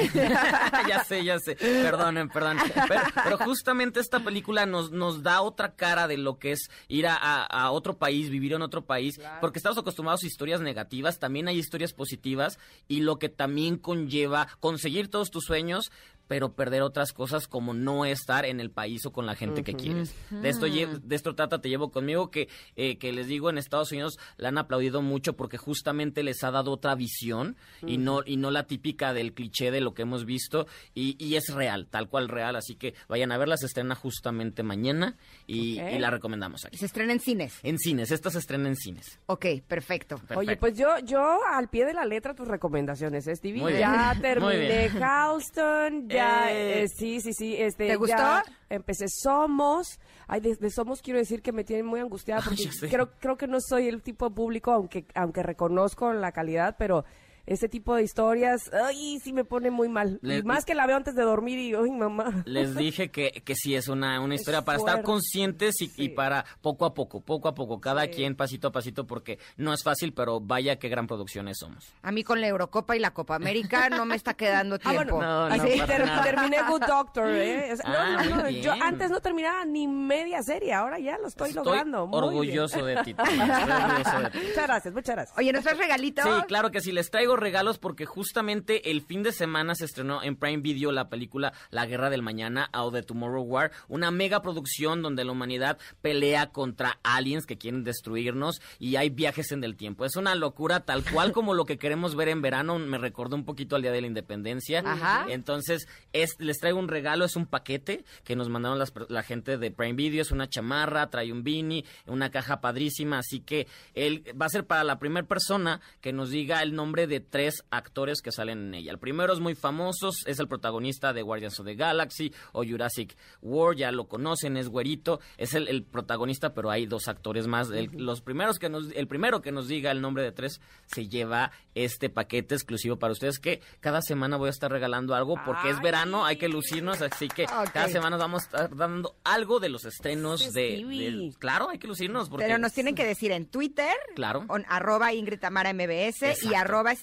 ya sé, ya sé. Perdonen, perdón. Pero, pero justamente esta película nos, nos da otra cara de lo que es ir a, a- a otro país, vivir en otro país. Porque estamos acostumbrados a historias negativas, también hay historias positivas y lo que también conlleva conseguir todos tus sueños pero perder otras cosas como no estar en el país o con la gente que quieres. De esto, de esto trata Te Llevo Conmigo, que, eh, que les digo, en Estados Unidos la han aplaudido mucho porque justamente les ha dado otra visión y, no, y no la típica del cliché de lo que hemos visto y, y es real, tal cual real, así que vayan a verla, se estrena justamente mañana y, Ok. y la recomendamos Y aquí. se estrena en cines. En cines, esta se estrena en cines. Ok, perfecto. Oye, pues yo, yo al pie de la letra tus recomendaciones, ¿eh, Stevie? Muy bien. Ya terminé. Halston, ya ya, Eh. sí, sí, sí. Este, ¿Te gustó? ya empecé Somos. Ay, de, de Somos quiero decir que me tienen muy angustiada porque sé. creo, creo que no soy el tipo de público, aunque, aunque reconozco la calidad, pero ese tipo de historias, ay, sí me pone muy mal. Y más que la veo antes de dormir y, ay, mamá. Les dije que, que sí es una, una historia para fuerte. estar conscientes y, Sí. y para poco a poco, poco a poco, cada Sí. quien pasito a pasito, porque no es fácil, pero vaya qué gran producciones somos. A mí con la Eurocopa y la Copa América no me está quedando Ah, tiempo. bueno, No, no, así, ter- terminé Good Doctor, ¿eh? O sea, Ah, no, no, no, yo antes no terminaba ni media serie, ahora ya lo estoy, logrando. muy bien. orgulloso de ti. Estoy orgulloso de ti. Muchas gracias, muchas gracias. Oye, ¿nos traes regalitos? Sí, claro que sí, les traigo regalos porque justamente el fin de semana se estrenó en Prime Video la película La Guerra del Mañana o The Tomorrow War, una mega producción donde la humanidad pelea contra aliens que quieren destruirnos y hay viajes en el tiempo. Es una locura tal cual como lo que queremos ver en verano, me recordó un poquito al Día de la Independencia. Ajá. Entonces, es, les traigo un regalo, es un paquete que nos mandaron las la gente de Prime Video, es una chamarra, trae un beanie, una caja padrísima, así que él va a ser para la primera persona que nos diga el nombre de tres actores que salen en ella. El primero es muy famoso, es el protagonista de Guardians of the Galaxy o Jurassic World, ya lo conocen, es güerito, es el, el protagonista, pero hay dos actores más. El, los primeros que nos, el primero que nos diga el nombre de tres se lleva este paquete exclusivo para ustedes que cada semana voy a estar regalando algo porque es verano, hay que lucirnos, así que cada semana vamos a estar dando algo de los estrenos de, Claro, hay que lucirnos porque... Pero nos tienen que decir en Twitter, Claro. con arroba Ingrid Tamara MBS y Exacto.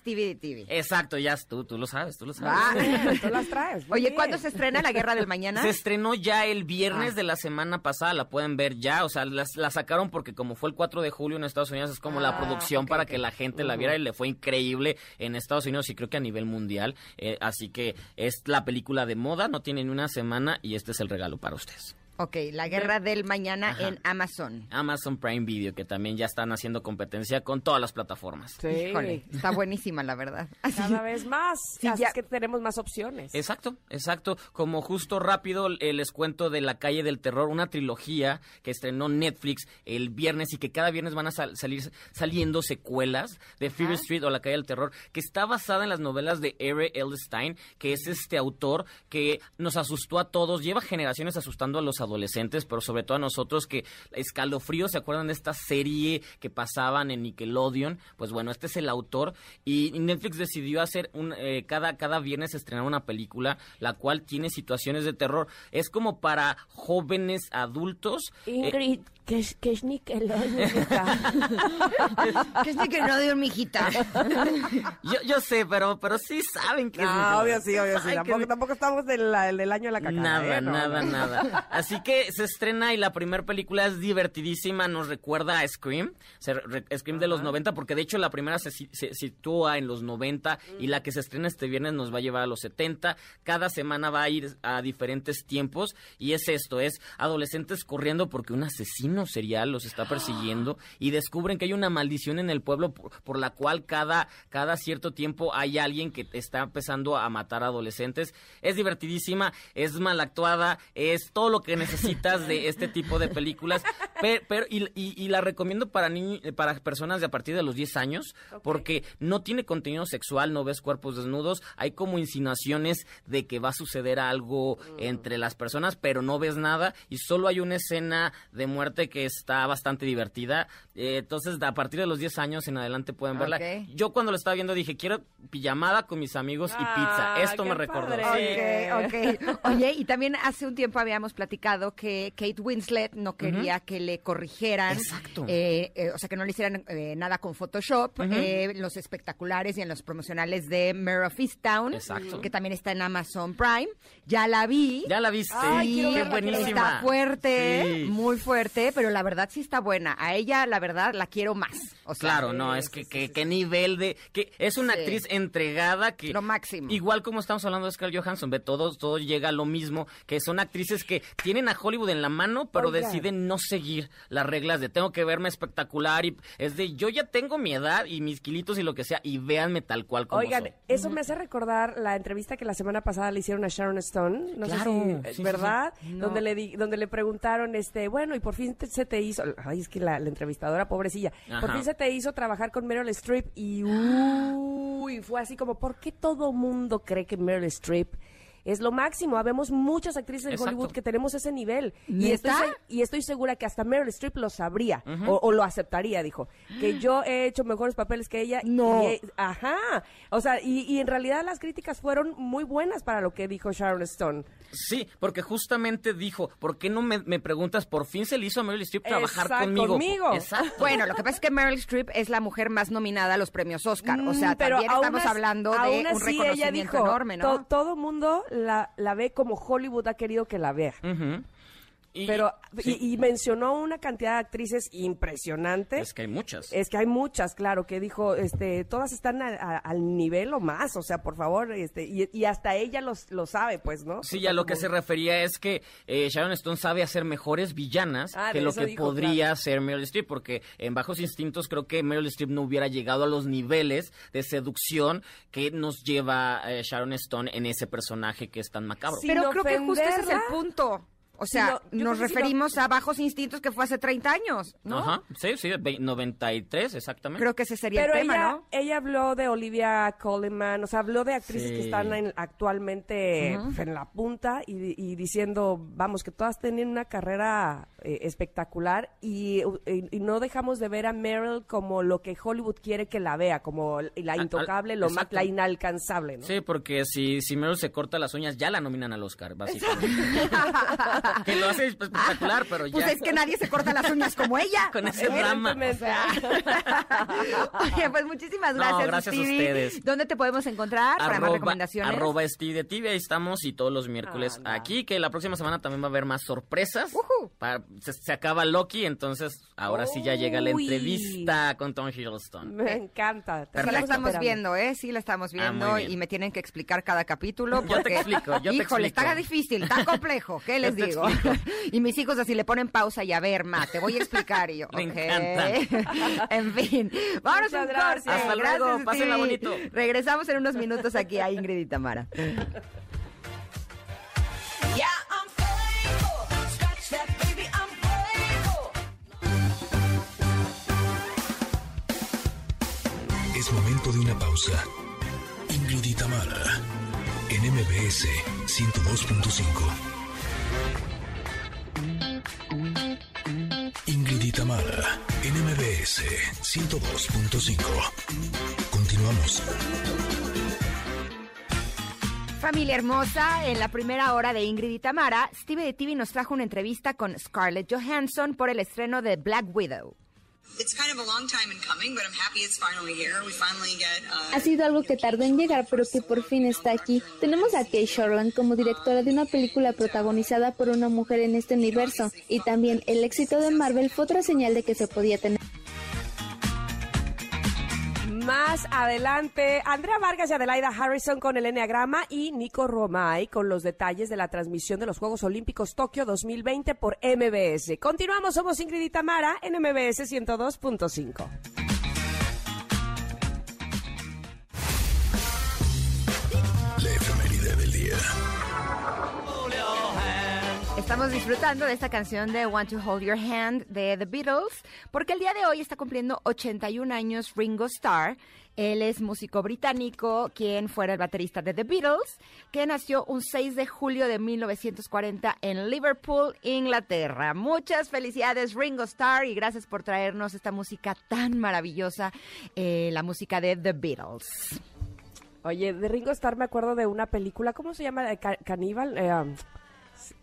Stevie TV. Exacto, ya tú, tú lo sabes, tú lo sabes. Va. Tú las traes. muy Oye, bien. ¿cuándo se estrena La Guerra del Mañana? Se estrenó ya el viernes Ah. de la semana pasada, la pueden ver ya, o sea, las- la sacaron porque como fue el 4 de julio en Estados Unidos, es como la Ah, producción para que la gente la viera y le fue increíble en Estados Unidos y creo que a nivel mundial, eh, así que es la película de moda, no tiene ni una semana y este es el regalo para ustedes. Ok, La Guerra del Mañana Ajá. en Amazon. Amazon Prime Video, que también ya están haciendo competencia con todas las plataformas. Sí. Híjole, está buenísima, la verdad. Así- Cada vez más. Sí, así ya- es que tenemos más opciones. Exacto, exacto. Como justo rápido eh, les cuento de La Calle del Terror, una trilogía que estrenó Netflix el viernes y que cada viernes van a sal- salir saliendo secuelas de Fear Street o La Calle del Terror, que está basada en las novelas de R. L. Stein, que es este autor que nos asustó a todos, lleva generaciones asustando a los adolescentes, pero sobre todo a nosotros que escalofrío, ¿se acuerdan de esta serie que pasaban en Nickelodeon? Pues bueno, este es el autor y Netflix decidió hacer un, eh, cada, cada viernes estrenar una película, la cual tiene situaciones de terror. Es como para jóvenes adultos. eh, Ingrid, que es, que es Nickelodeon. ¿Qué es Nickelodeon, mijita? yo, yo sé, pero, pero sí saben que es No, Nickelodeon. obvio sí, obvio sí. Ay, que- Tampoco, tampoco estamos del, del año de la cacada. Nada, ¿eh? No, nada, no. nada. Así que se estrena y la primera película es divertidísima, nos recuerda a Scream, Scream de los 90, porque de hecho la primera se, se sitúa en los 90 y la que se estrena este viernes nos va a llevar a los 70. Cada semana va a ir a diferentes tiempos y es esto, es adolescentes corriendo porque un asesino serial los está persiguiendo y descubren que hay una maldición en el pueblo por, por la cual cada, cada cierto tiempo hay alguien que está empezando a matar adolescentes. Es divertidísima, es mal actuada, es todo lo que necesitas de este tipo de películas. Pero, pero- y, y- y la recomiendo para niños, para personas de a partir de los 10 años, porque no tiene contenido sexual, no ves cuerpos desnudos, hay como insinuaciones de que va a suceder algo entre las personas, pero no ves nada y solo hay una escena de muerte que está bastante divertida. Eh, entonces, a partir de los 10 años en adelante pueden verla. Yo cuando lo estaba viendo dije, quiero pijamada con mis amigos y pizza. Ah, Esto me recordó. padre. Sí. Ok, ok. Oye, y también hace un tiempo habíamos platicado que Kate Winslet no quería que le corrigieran. Exacto. eh, eh, o sea, que no le hicieran eh, nada con Photoshop. eh, los espectaculares y en los promocionales de Mare of Easttown. Exacto. Que también está en Amazon Prime. Ya la vi. Ya la viste. Ay, Qué buenísima. Está fuerte, Sí. muy fuerte, pero la verdad sí está buena. A ella, la verdad, la quiero más. O sea, Claro, no, es que, qué nivel de... que Es una Sí. actriz entregada que... Lo máximo. Igual como estamos hablando de Scarlett Johansson, ve, todo, todo llega a lo mismo, que son actrices que tienen a Hollywood en la mano, pero Oiga. deciden no seguir las reglas de tengo que verme espectacular y es de yo ya tengo mi edad y mis kilitos y lo que sea y véanme tal cual como Oigan, soy. eso me hace recordar la entrevista que la semana pasada le hicieron a Sharon Stone, no Claro, sé sí, si, sí, ¿verdad? No. Donde le di- donde le preguntaron, este, bueno, y por fin te- se te hizo, ay, es que la, la entrevistadora pobrecilla, por fin se te hizo trabajar con Meryl Streep y uy, fue así como, ¿por qué todo mundo cree que Meryl Streep es lo máximo. Habemos muchas actrices en Exacto. Hollywood que tenemos ese nivel. Y estoy, y estoy segura que hasta Meryl Streep lo sabría o, o lo aceptaría, dijo. Que yo he hecho mejores papeles que ella. No. y he- ajá. O sea, y, y en realidad las críticas fueron muy buenas para lo que dijo Sharon Stone. Sí, porque justamente dijo, ¿por qué no me, me preguntas? Por fin se le hizo a Meryl Streep trabajar Exacto, conmigo. conmigo. Exacto. Bueno, lo que pasa es que Meryl Streep es la mujer más nominada a los premios Oscar. O sea, Mm, pero también estamos as- hablando de un así ella reconocimiento dijo, enorme, "To- ¿no? todo mundo la, la ve como Hollywood ha querido que la vea. Y- Pero, sí, y, y mencionó una cantidad de actrices impresionantes. es que hay muchas. Es que hay muchas, claro, que dijo, este, todas están a- a- al nivel o más, o sea, por favor, este, y, y hasta ella los, lo sabe, pues, ¿no? Sí, ya lo que se refería es que eh, Sharon Stone sabe hacer mejores villanas Ah, que lo que dijo, podría hacer Meryl Streep, porque en Bajos Instintos creo que Meryl Streep no hubiera llegado a los niveles de seducción que nos lleva eh, Sharon Stone en ese personaje que es tan macabro. Pero creo que justo ese es el punto. O Sí, sea, nos sí, referimos a Bajos Instintos que fue hace 30 años, ¿no? Ajá, sí, sí, ve- 93 exactamente. Creo que ese sería Pero el tema, ella, ¿no? ella habló de Olivia Coleman, o sea, habló de actrices Sí. que están en- actualmente en la punta y, y diciendo, vamos, que todas tienen una carrera eh, espectacular y, y- y no dejamos de ver a Meryl como lo que Hollywood quiere que la vea, como la al- intocable, lo más, la inalcanzable, ¿no? Sí, porque si, si Meryl se corta las uñas, ya la nominan al Oscar, básicamente. que lo hace espectacular, pero ya. Pues es que nadie se corta las uñas como ella. Con ese drama. Oye, pues muchísimas No, gracias, gracias a ustedes. ¿Dónde te podemos encontrar para más recomendaciones? Arroba Steve de TV, ahí estamos y todos los miércoles Anda. aquí, que la próxima semana también va a haber más sorpresas. Se, se acaba Loki, entonces ahora sí ya llega la entrevista con Tom Hiddleston. Me encanta. Te Sí la estamos viendo, ¿eh? Sí la estamos Ah, viendo y me tienen que explicar cada capítulo Yo te porque, explico, yo te híjole, explico. está difícil, está complejo, ¿qué les te digo? y mis hijos así le ponen pausa y a ver, ma, te voy a explicar y yo, Me ok. encantan. en fin, vámonos a un Muchas corte. gracias. Hasta luego, Gracias, pásenla Stevie. bonito. Regresamos en unos minutos aquí a Ingrid y Tamara. Es momento de una pausa. Ingrid y Tamara, en MBS 102.5. MBS 102.5. Continuamos. Familia hermosa, en la primera hora de Ingrid y Tamara, Steve de TV nos trajo una entrevista con Scarlett Johansson por el estreno de Black Widow. It's kind of a long time in coming, but I'm happy it's finally here. We finally get. Uh, Ha sido algo que tardó en llegar, pero que por fin está aquí. Tenemos a Kate Shortland como directora de una película protagonizada por una mujer en este universo. Y también el éxito de Marvel fue otra señal de que se podía tener. Más adelante, Andrea Vargas y Adelaida Harrison con el Enneagrama y Nico Romay con los detalles de la transmisión de los Juegos Olímpicos Tokio 2020 por MBS. Continuamos, somos Ingrid y Tamara en MBS 102.5. Estamos disfrutando de esta canción de Want to Hold Your Hand de The Beatles, porque el día de hoy está cumpliendo 81 años Ringo Starr. Él es músico británico, quien fuera el baterista de The Beatles, que nació un 6 de julio de 1940 en Liverpool, Inglaterra. Muchas felicidades Ringo Starr y gracias por traernos esta música tan maravillosa, eh, la música de The Beatles. Oye, de Ringo Starr me acuerdo de una película, ¿cómo se llama? De Ca- Caníbal. eh, um,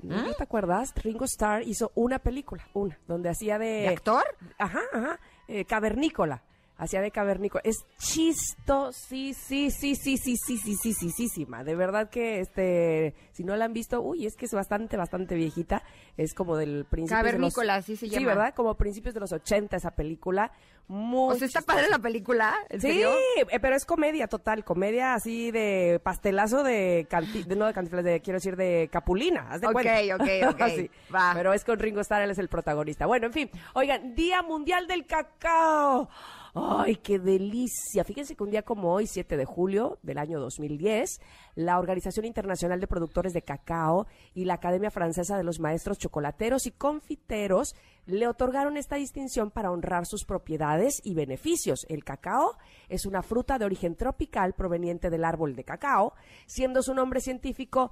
¿No te acuerdas? Ringo Starr hizo una película, una, donde hacía de... ¿De actor? Ajá, ajá, eh, cavernícola. Hacía de cavernícola. Es chisto, sí, sí, sí, sí, sí, sí, sí, sí, sí, sí, sí. De verdad que, este, si no la han visto, uy, es que es bastante, bastante viejita. Es como del principio de los... Cavernícola, así se Sí, llama. ¿verdad? Como principios de los 80 esa película. Muy O sea, está chistosa. padre la película, ¿en Sí, serio? eh, pero es comedia total, comedia así de pastelazo de, canti- de no de cantinflas, de, quiero decir de capulina, haz de Ok, cuenta. ok, ok, Sí, va. Pero es con Ringo Starr, él es el protagonista. Bueno, en fin, oigan, Día Mundial del Cacao. Ay, qué delicia. Fíjense que un día como hoy, 7 de julio del año 2010, la Organización Internacional de Productores de Cacao y la Academia Francesa de los Maestros Chocolateros y Confiteros le otorgaron esta distinción para honrar sus propiedades y beneficios. El cacao es una fruta de origen tropical proveniente del árbol de cacao, siendo su nombre científico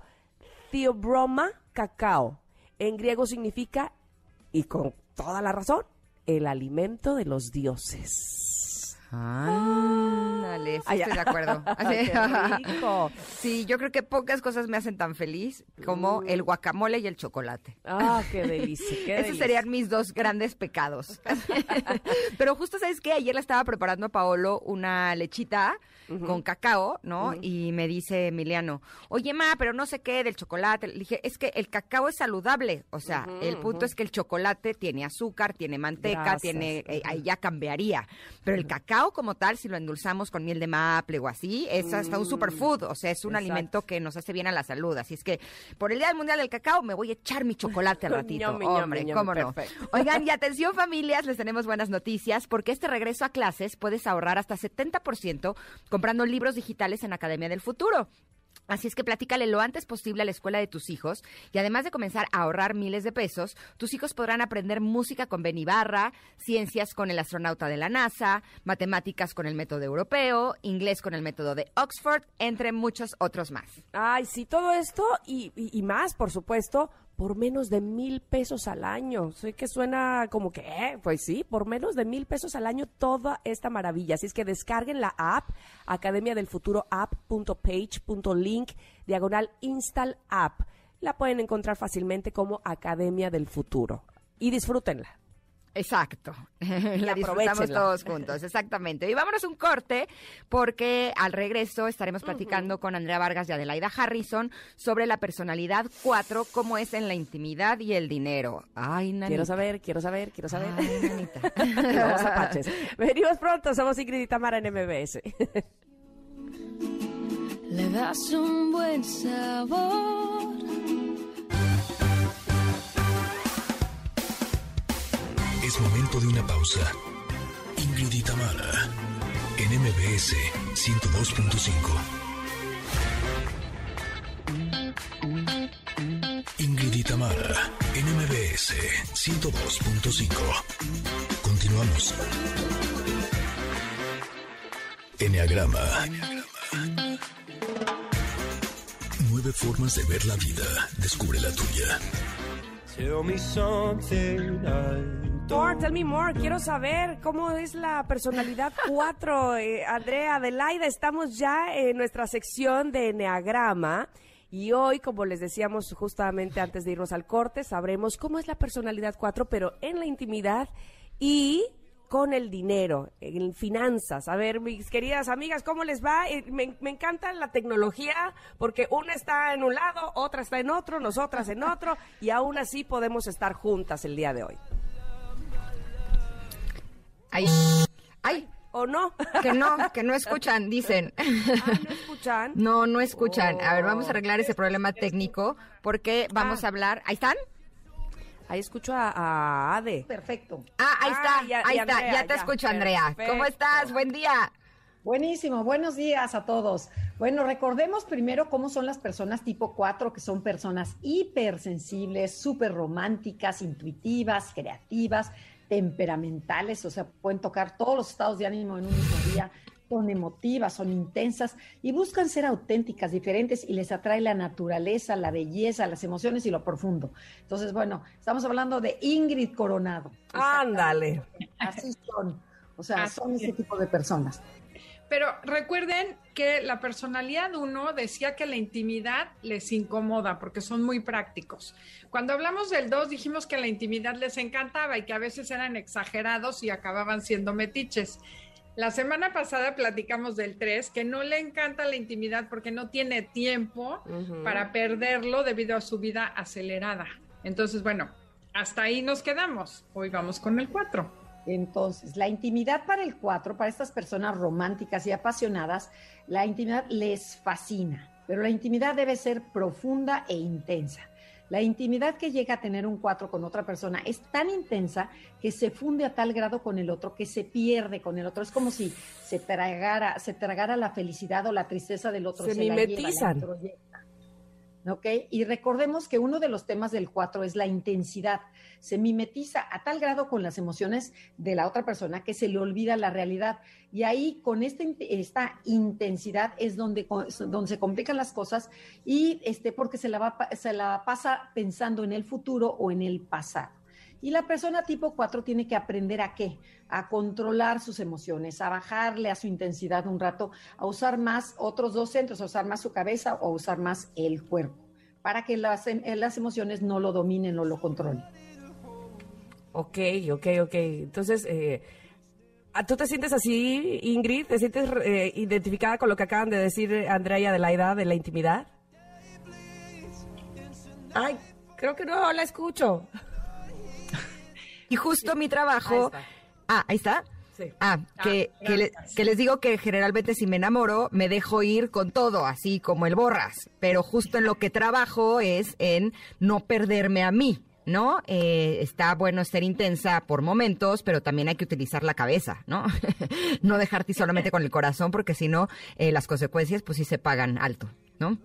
Theobroma cacao. En griego significa, y con toda la razón, el alimento de los dioses. Ándale, sí Ah, ya. estoy de acuerdo. Qué rico. Sí, yo creo que pocas cosas me hacen tan feliz como el guacamole y el chocolate. Ah, qué delicia, qué Esos delicia. serían mis dos grandes pecados. Pero justo sabes que ayer le estaba preparando a Paolo una lechita con cacao, ¿no? Y me dice Emiliano, oye, ma, pero no sé qué del chocolate. Le dije, es que el cacao es saludable. O sea, el punto es que el chocolate tiene azúcar, tiene manteca, tiene, eh, ahí ya cambiaría. Pero el cacao como tal, si lo endulzamos con miel de maple o así, es hasta un superfood. O sea, es un. Exacto. alimento que nos hace bien a la salud. Así es que por el Día Mundial del Cacao me voy a echar mi chocolate al ratito. Hombre, cómo no. perfecto. Oigan, y atención familias, les tenemos buenas noticias porque este regreso a clases puedes ahorrar hasta 70% comprando libros digitales en Academia del Futuro. Así es que platícale lo antes posible a la escuela de tus hijos y además de comenzar a ahorrar miles de pesos, tus hijos podrán aprender música con Ben Ibarra, ciencias con el astronauta de la NASA, matemáticas con el método europeo, inglés con el método de Oxford, entre muchos otros más. Ay, sí, todo esto y, más, por supuesto, por menos de mil pesos al año. Sé que suena como que, ¿eh? pues sí, por menos de mil pesos al año toda esta maravilla. Así es que descarguen la app, Academia del Futuro app.page.link, diagonal install app. La pueden encontrar fácilmente como Academia del Futuro. Y disfrútenla. Exacto. La disfrutamos todos juntos, exactamente. Y vámonos un corte porque al regreso estaremos platicando con Andrea Vargas y Adelaida Harrison sobre la personalidad 4, cómo es en la intimidad y el dinero. Ay, nanita. Quiero saber, quiero saber, quiero saber. Ay, nanita. Los apaches. Venimos pronto, somos Ingrid y Tamara en MBS. Le das un buen sabor. Es momento de una pausa. Ingrid y Tamara, en MBS 102.5. Ingrid y Tamara, en MBS 102.5. Continuamos. Enneagrama. Nueve formas de ver la vida. Descubre la tuya. Tell me something I More, tell me more. Quiero saber cómo es la personalidad 4. Eh, Andrea, Adelaida, estamos ya en nuestra sección de Enneagrama. Y hoy, como les decíamos justamente antes de irnos al corte, sabremos cómo es la personalidad 4, pero en la intimidad y con el dinero, en finanzas. A ver, mis queridas amigas, ¿cómo les va? Eh, me, me encanta la tecnología porque una está en un lado, otra está en otro, nosotras en otro, y aún así podemos estar juntas el día de hoy. Ay, ay, ¿O no? que no, que no escuchan, dicen. Ah, ¿No escuchan? No, no escuchan. A ver, vamos a arreglar ese problema técnico porque vamos Ah. a hablar. ¿Ahí están? Ahí escucho a, a Ade. Perfecto. Ah, ahí Ah, está, ahí y está. Andrea, ya te ya, escucho, Andrea. ¿Cómo estás? Buen día. Buenísimo, buenos días a todos. Bueno, recordemos primero cómo son las personas tipo 4, que son personas hipersensibles, súper románticas, intuitivas, creativas, temperamentales, o sea, pueden tocar todos los estados de ánimo en un mismo día, son emotivas, son intensas y buscan ser auténticas, diferentes y les atrae la naturaleza, la belleza, las emociones y lo profundo. Entonces, bueno, estamos hablando de Ingrid Coronado. Ándale. Así son, o sea, Así son ese es. tipo de personas. Pero recuerden que la personalidad uno decía que la intimidad les incomoda porque son muy prácticos. Cuando hablamos del dos dijimos que la intimidad les encantaba y que a veces eran exagerados y acababan siendo metiches. La semana pasada platicamos del 3, que no le encanta la intimidad porque no tiene tiempo para perderlo debido a su vida acelerada. Entonces, bueno, hasta ahí nos quedamos. Hoy vamos con el 4. Entonces, la intimidad para el 4, para estas personas románticas y apasionadas, la intimidad les fascina, pero la intimidad debe ser profunda e intensa. La intimidad que llega a tener un 4 con otra persona es tan intensa que se funde a tal grado con el otro que se pierde con el otro. Es como si se tragara, se tragara la felicidad o la tristeza del otro. Se la lleva, la mimetizan. introyecta. Y recordemos que uno de los temas del 4 es la intensidad. Se mimetiza a tal grado con las emociones de la otra persona que se le olvida la realidad. Y ahí con esta, in- esta intensidad es donde, donde se complican las cosas y este, porque se la pasa pensando en el futuro o en el pasado. Y la persona tipo 4 tiene que aprender a qué? A controlar sus emociones, a bajarle a su intensidad un rato, a usar más otros dos centros, a usar más su cabeza o a usar más el cuerpo, para que las, em- las emociones no lo dominen o lo controlen. Ok, ok, ok. Entonces, eh, ¿ah, ¿tú te sientes así, Ingrid? ¿Te sientes eh, identificada con lo que acaban de decir eh, Andrea y Adelaida de la intimidad? Ay, creo que no la escucho. Y justo mi trabajo. Ahí. Ah, ahí está. Sí. Ah, que, que, le- que les digo que generalmente si me enamoro me dejo ir con todo, así como el borras, pero justo en lo que trabajo es en no perderme a mí, ¿no? Eh, está bueno ser intensa por momentos, pero también hay que utilizar la cabeza, ¿no? no dejarte solamente con el corazón, porque si no, eh, las consecuencias pues sí se pagan alto, ¿no?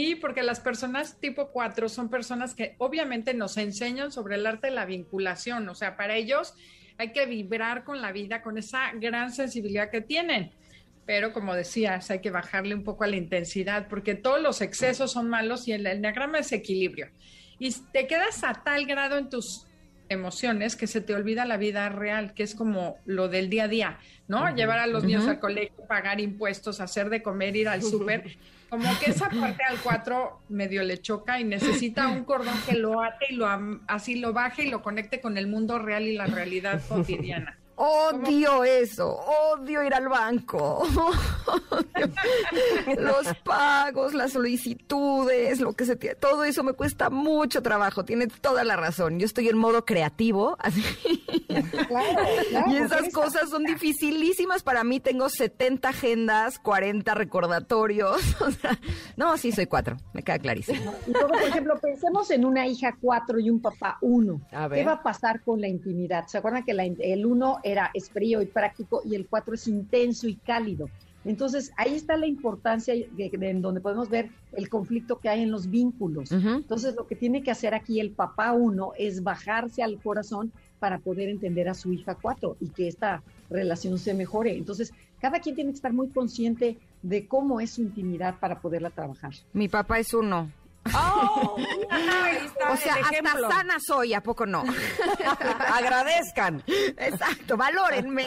Y porque las personas tipo 4 son personas que obviamente nos enseñan sobre el arte de la vinculación, o sea, para ellos hay que vibrar con la vida, con esa gran sensibilidad que tienen. Pero como decías, hay que bajarle un poco a la intensidad, porque todos los excesos son malos y el enneagrama es equilibrio. Y te quedas a tal grado en tus emociones que se te olvida la vida real, que es como lo del día a día, ¿no? Llevar a los niños al colegio, pagar impuestos, hacer de comer, ir al súper. Como que esa parte al 4 medio le choca y necesita un cordón que lo ate y lo así lo baje y lo conecte con el mundo real y la realidad cotidiana. Odio eso, odio ir al banco. Los pagos, las solicitudes, lo que se tiene, todo eso me cuesta mucho trabajo, tiene toda la razón. Yo estoy en modo creativo, así. y esas cosas son dificilísimas para mí. Tengo 70 agendas, 40 recordatorios. O sea, no, sí soy cuatro, me queda clarísimo. Y luego, por ejemplo, pensemos en una hija 4 y un papá 1. A ver. ¿Qué va a pasar con la intimidad? ¿Se acuerdan que la el 1 era es frío y práctico y el 4 es intenso y cálido? Entonces, ahí está la importancia de, de- en donde podemos ver el conflicto que hay en los vínculos. Entonces, lo que tiene que hacer aquí el papá 1 es bajarse al corazón para poder entender a su hija 4 y que esta relación se mejore. Entonces, cada quien tiene que estar muy consciente de cómo es su intimidad para poderla trabajar. Mi papá es uno. ¡Oh! Ahí está O sea, el ejemplo. hasta sana soy, ¿a poco no? Agradezcan. Exacto, valórenme.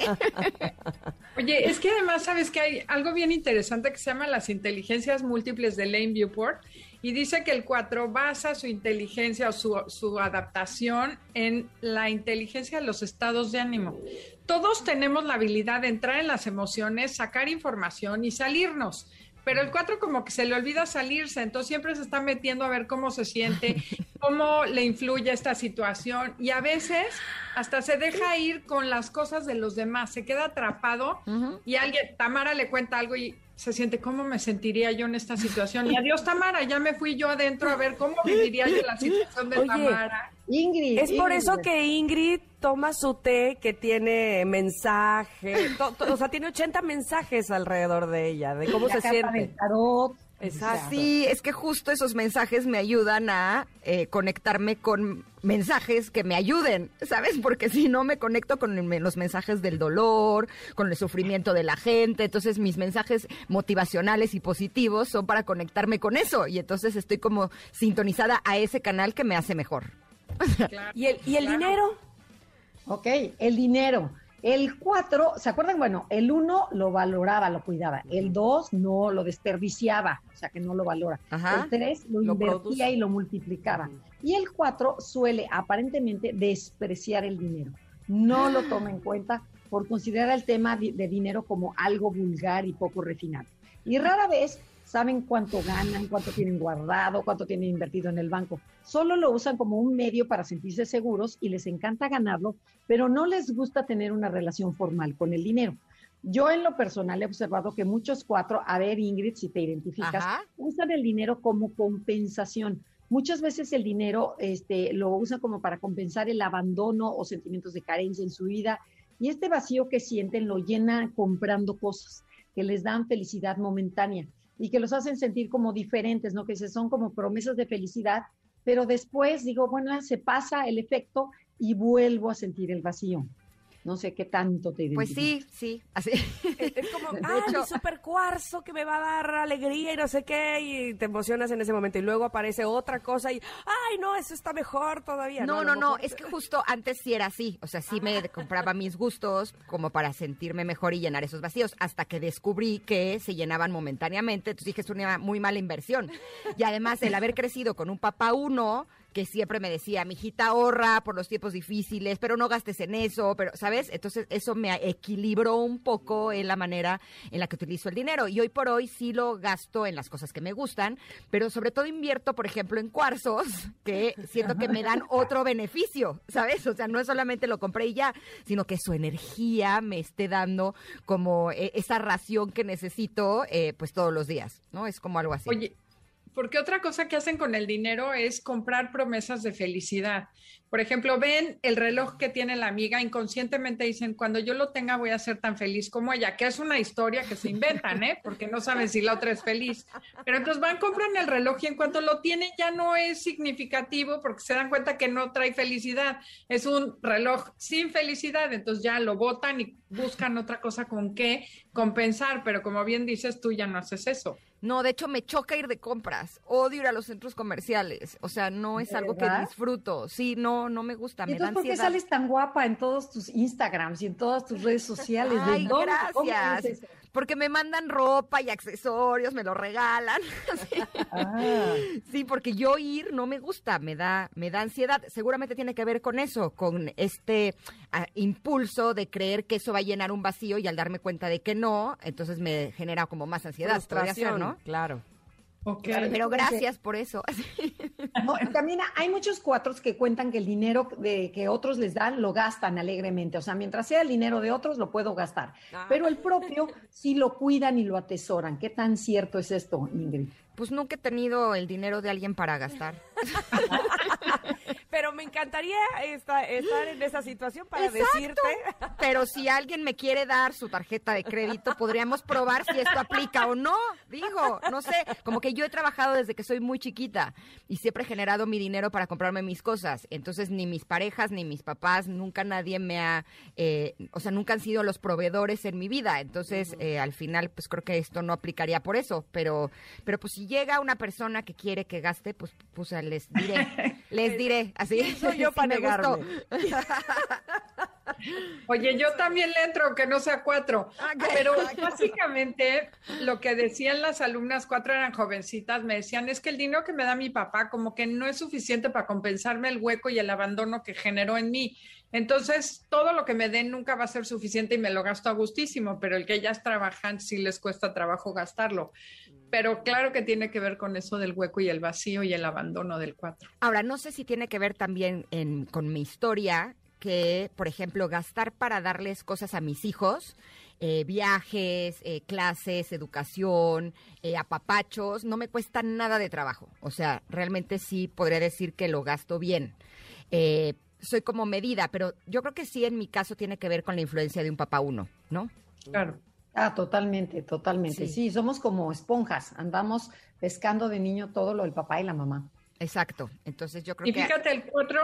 Oye, es que además sabes que hay algo bien interesante que se llama las inteligencias múltiples de Lane Viewport y dice que el 4 basa su inteligencia o su, su adaptación en la inteligencia de los estados de ánimo. Todos tenemos la habilidad de entrar en las emociones, sacar información y salirnos. Pero el 4 como que se le olvida salirse, entonces siempre se está metiendo a ver cómo se siente, cómo le influye esta situación y a veces hasta se deja ir con las cosas de los demás, se queda atrapado y alguien, Tamara le cuenta algo y se siente, ¿cómo me sentiría yo en esta situación? Y adiós Tamara, ya me fui yo adentro a ver cómo viviría yo la situación de Oye, Tamara. Ingrid. Es por Ingrid. eso que Ingrid toma su té que tiene mensaje, to- to- o sea, tiene 80 mensajes alrededor de ella, de cómo La se siente. tarot. Exacto. Sí, es que justo esos mensajes me ayudan a eh, conectarme con mensajes que me ayuden, ¿sabes? Porque si no me conecto con el- los mensajes del dolor, con el sufrimiento de la gente, entonces mis mensajes motivacionales y positivos son para conectarme con eso y entonces estoy como sintonizada a ese canal que me hace mejor. ¿Y el, y el dinero? Ok, el dinero. El 4, ¿se acuerdan? Bueno, el 1 lo valoraba, lo cuidaba. El 2 no lo desperdiciaba, o sea que no lo valora. Ajá. El 3 lo, Lo invertía produce. y lo multiplicaba. Y el 4 suele aparentemente despreciar el dinero. No lo toma en cuenta por considerar el tema de dinero como algo vulgar y poco refinado. Y rara vez saben cuánto ganan, cuánto tienen guardado, cuánto tienen invertido en el banco. Solo lo usan como un medio para sentirse seguros y les encanta ganarlo, pero no les gusta tener una relación formal con el dinero. Yo en lo personal he observado que muchos cuatro, a ver Ingrid, si te identificas, Ajá. usan el dinero como compensación. Muchas veces el dinero este, lo usan como para compensar el abandono o sentimientos de carencia en su vida y este vacío que sienten lo llena comprando cosas que les dan felicidad momentánea. Y que los hacen sentir como diferentes, ¿no? Que se son como promesas de felicidad, pero después digo, bueno, se pasa el efecto y vuelvo a sentir el vacío. No sé qué tanto te Pues sí, sí, así. Es como, De ah, hecho- mi super cuarzo que me va a dar alegría y no sé qué, y te emocionas en ese momento. Y luego aparece otra cosa y, ay, no, eso está mejor todavía. No, no, no, mejor- es que justo antes sí era así, o sea, sí me compraba mis gustos como para sentirme mejor y llenar esos vacíos, hasta que descubrí que se llenaban momentáneamente, entonces dije, es una muy mala inversión. Y además el haber crecido con un papá uno, que siempre me decía, mijita, ahorra por los tiempos difíciles, pero no gastes en eso, pero, ¿sabes? Entonces eso me equilibró un poco en la manera en la que utilizo el dinero. Y hoy por hoy sí lo gasto en las cosas que me gustan, pero sobre todo invierto, por ejemplo, en cuarzos, que siento que me dan otro beneficio, ¿sabes? O sea, no es solamente lo compré y ya, sino que su energía me esté dando como eh, esa ración que necesito, eh, pues todos los días, ¿no? Es como algo así. Oye, porque otra cosa que hacen con el dinero es comprar promesas de felicidad. Por ejemplo, ven el reloj que tiene la amiga, inconscientemente dicen, cuando yo lo tenga voy a ser tan feliz como ella, que es una historia que se inventan, ¿eh? Porque no saben si la otra es feliz. Pero entonces van, compran el reloj y en cuanto lo tienen ya no es significativo porque se dan cuenta que no trae felicidad. Es un reloj sin felicidad, entonces ya lo botan y buscan otra cosa con qué compensar, pero como bien dices, tú ya no haces eso. No, de hecho me choca ir de compras. Odio ir a los centros comerciales. O sea, no es ¿De algo verdad? que disfruto. Sí, no, no me gusta. ¿Y Me da entonces por qué sales tan guapa en todos tus Instagrams y en todas tus redes sociales? ¿De Ay, dónde? ¿Cómo gracias. Porque me mandan ropa y accesorios, me lo regalan. Sí. Ah. Sí, porque yo ir no me gusta, me da, me da ansiedad. Seguramente tiene que ver con eso, con este ah, impulso de creer que eso va a llenar un vacío y al darme cuenta de que no, entonces me genera como más ansiedad. podría ser, Frustración, ¿no? Claro. Ok. Pero gracias por eso. No, también hay muchos cuatros que cuentan que el dinero de, que otros les dan lo gastan alegremente. O sea, mientras sea el dinero de otros, lo puedo gastar. Ah. Pero el propio sí lo cuidan y lo atesoran. ¿Qué tan cierto es esto, Ingrid? Pues nunca he tenido el dinero de alguien para gastar. Pero me encantaría esta- estar en esa situación para Exacto. decirte. Pero si alguien me quiere dar su tarjeta de crédito, podríamos probar si esto aplica o no. Digo, no sé, como que yo he trabajado desde que soy muy chiquita y siempre he generado mi dinero para comprarme mis cosas. Entonces, ni mis parejas, ni mis papás, nunca nadie me ha, eh, o sea, nunca han sido los proveedores en mi vida. Entonces, eh, al final, pues creo que esto no aplicaría por eso. Pero, pero pues si llega una persona que quiere que gaste, pues, pues les diré, les diré, así. ¿Quién soy yo Sí para gustó. negarme? Oye, yo también le entro, aunque no sea cuatro. Ok. Pero básicamente lo que decían las alumnas, cuatro eran jovencitas, me decían, es que el dinero que me da mi papá como que no es suficiente para compensarme el hueco y el abandono que generó en mí. Entonces, todo lo que me den nunca va a ser suficiente y me lo gasto a gustísimo, pero el que ellas trabajan sí les cuesta trabajo gastarlo. Pero claro que tiene que ver con eso del hueco y el vacío y el abandono del cuatro. Ahora, no sé si tiene que ver también en- con mi historia, que, por ejemplo, gastar para darles cosas a mis hijos, eh, viajes, eh, clases, educación, eh, apapachos, no me cuesta nada de trabajo. O sea, realmente sí podría decir que lo gasto bien. Eh, soy como medida, pero yo creo que sí en mi caso tiene que ver con la influencia de un papá uno, ¿no? Claro. Ah, totalmente, totalmente. Sí. Sí. somos como esponjas. Andamos pescando de niño todo lo del papá y la mamá. Exacto. Entonces yo creo Y que... fíjate, el cuatro,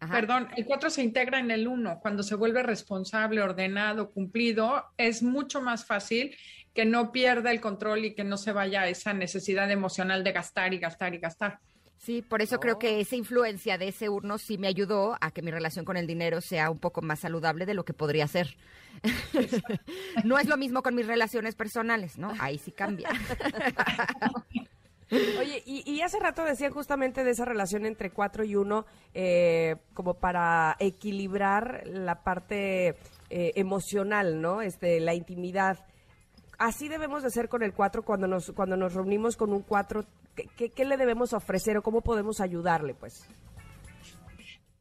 Ajá. perdón, el cuatro se integra en el uno. Cuando se vuelve responsable, ordenado, cumplido, es mucho más fácil que no pierda el control y que no se vaya a esa necesidad emocional de gastar y gastar y gastar. Sí, por eso creo que esa influencia de ese urno sí me ayudó a que mi relación con el dinero sea un poco más saludable de lo que podría ser. no es lo mismo con mis relaciones personales, ¿no? Ahí sí cambia. Oye, y, y hace rato decían justamente de esa relación entre cuatro y uno, eh, como para equilibrar la parte eh, emocional, ¿no? Este, la intimidad. Así debemos de ser con el cuatro cuando nos, cuando nos reunimos con un cuatro. ¿Qué, qué, le debemos ofrecer o cómo podemos ayudarle, pues?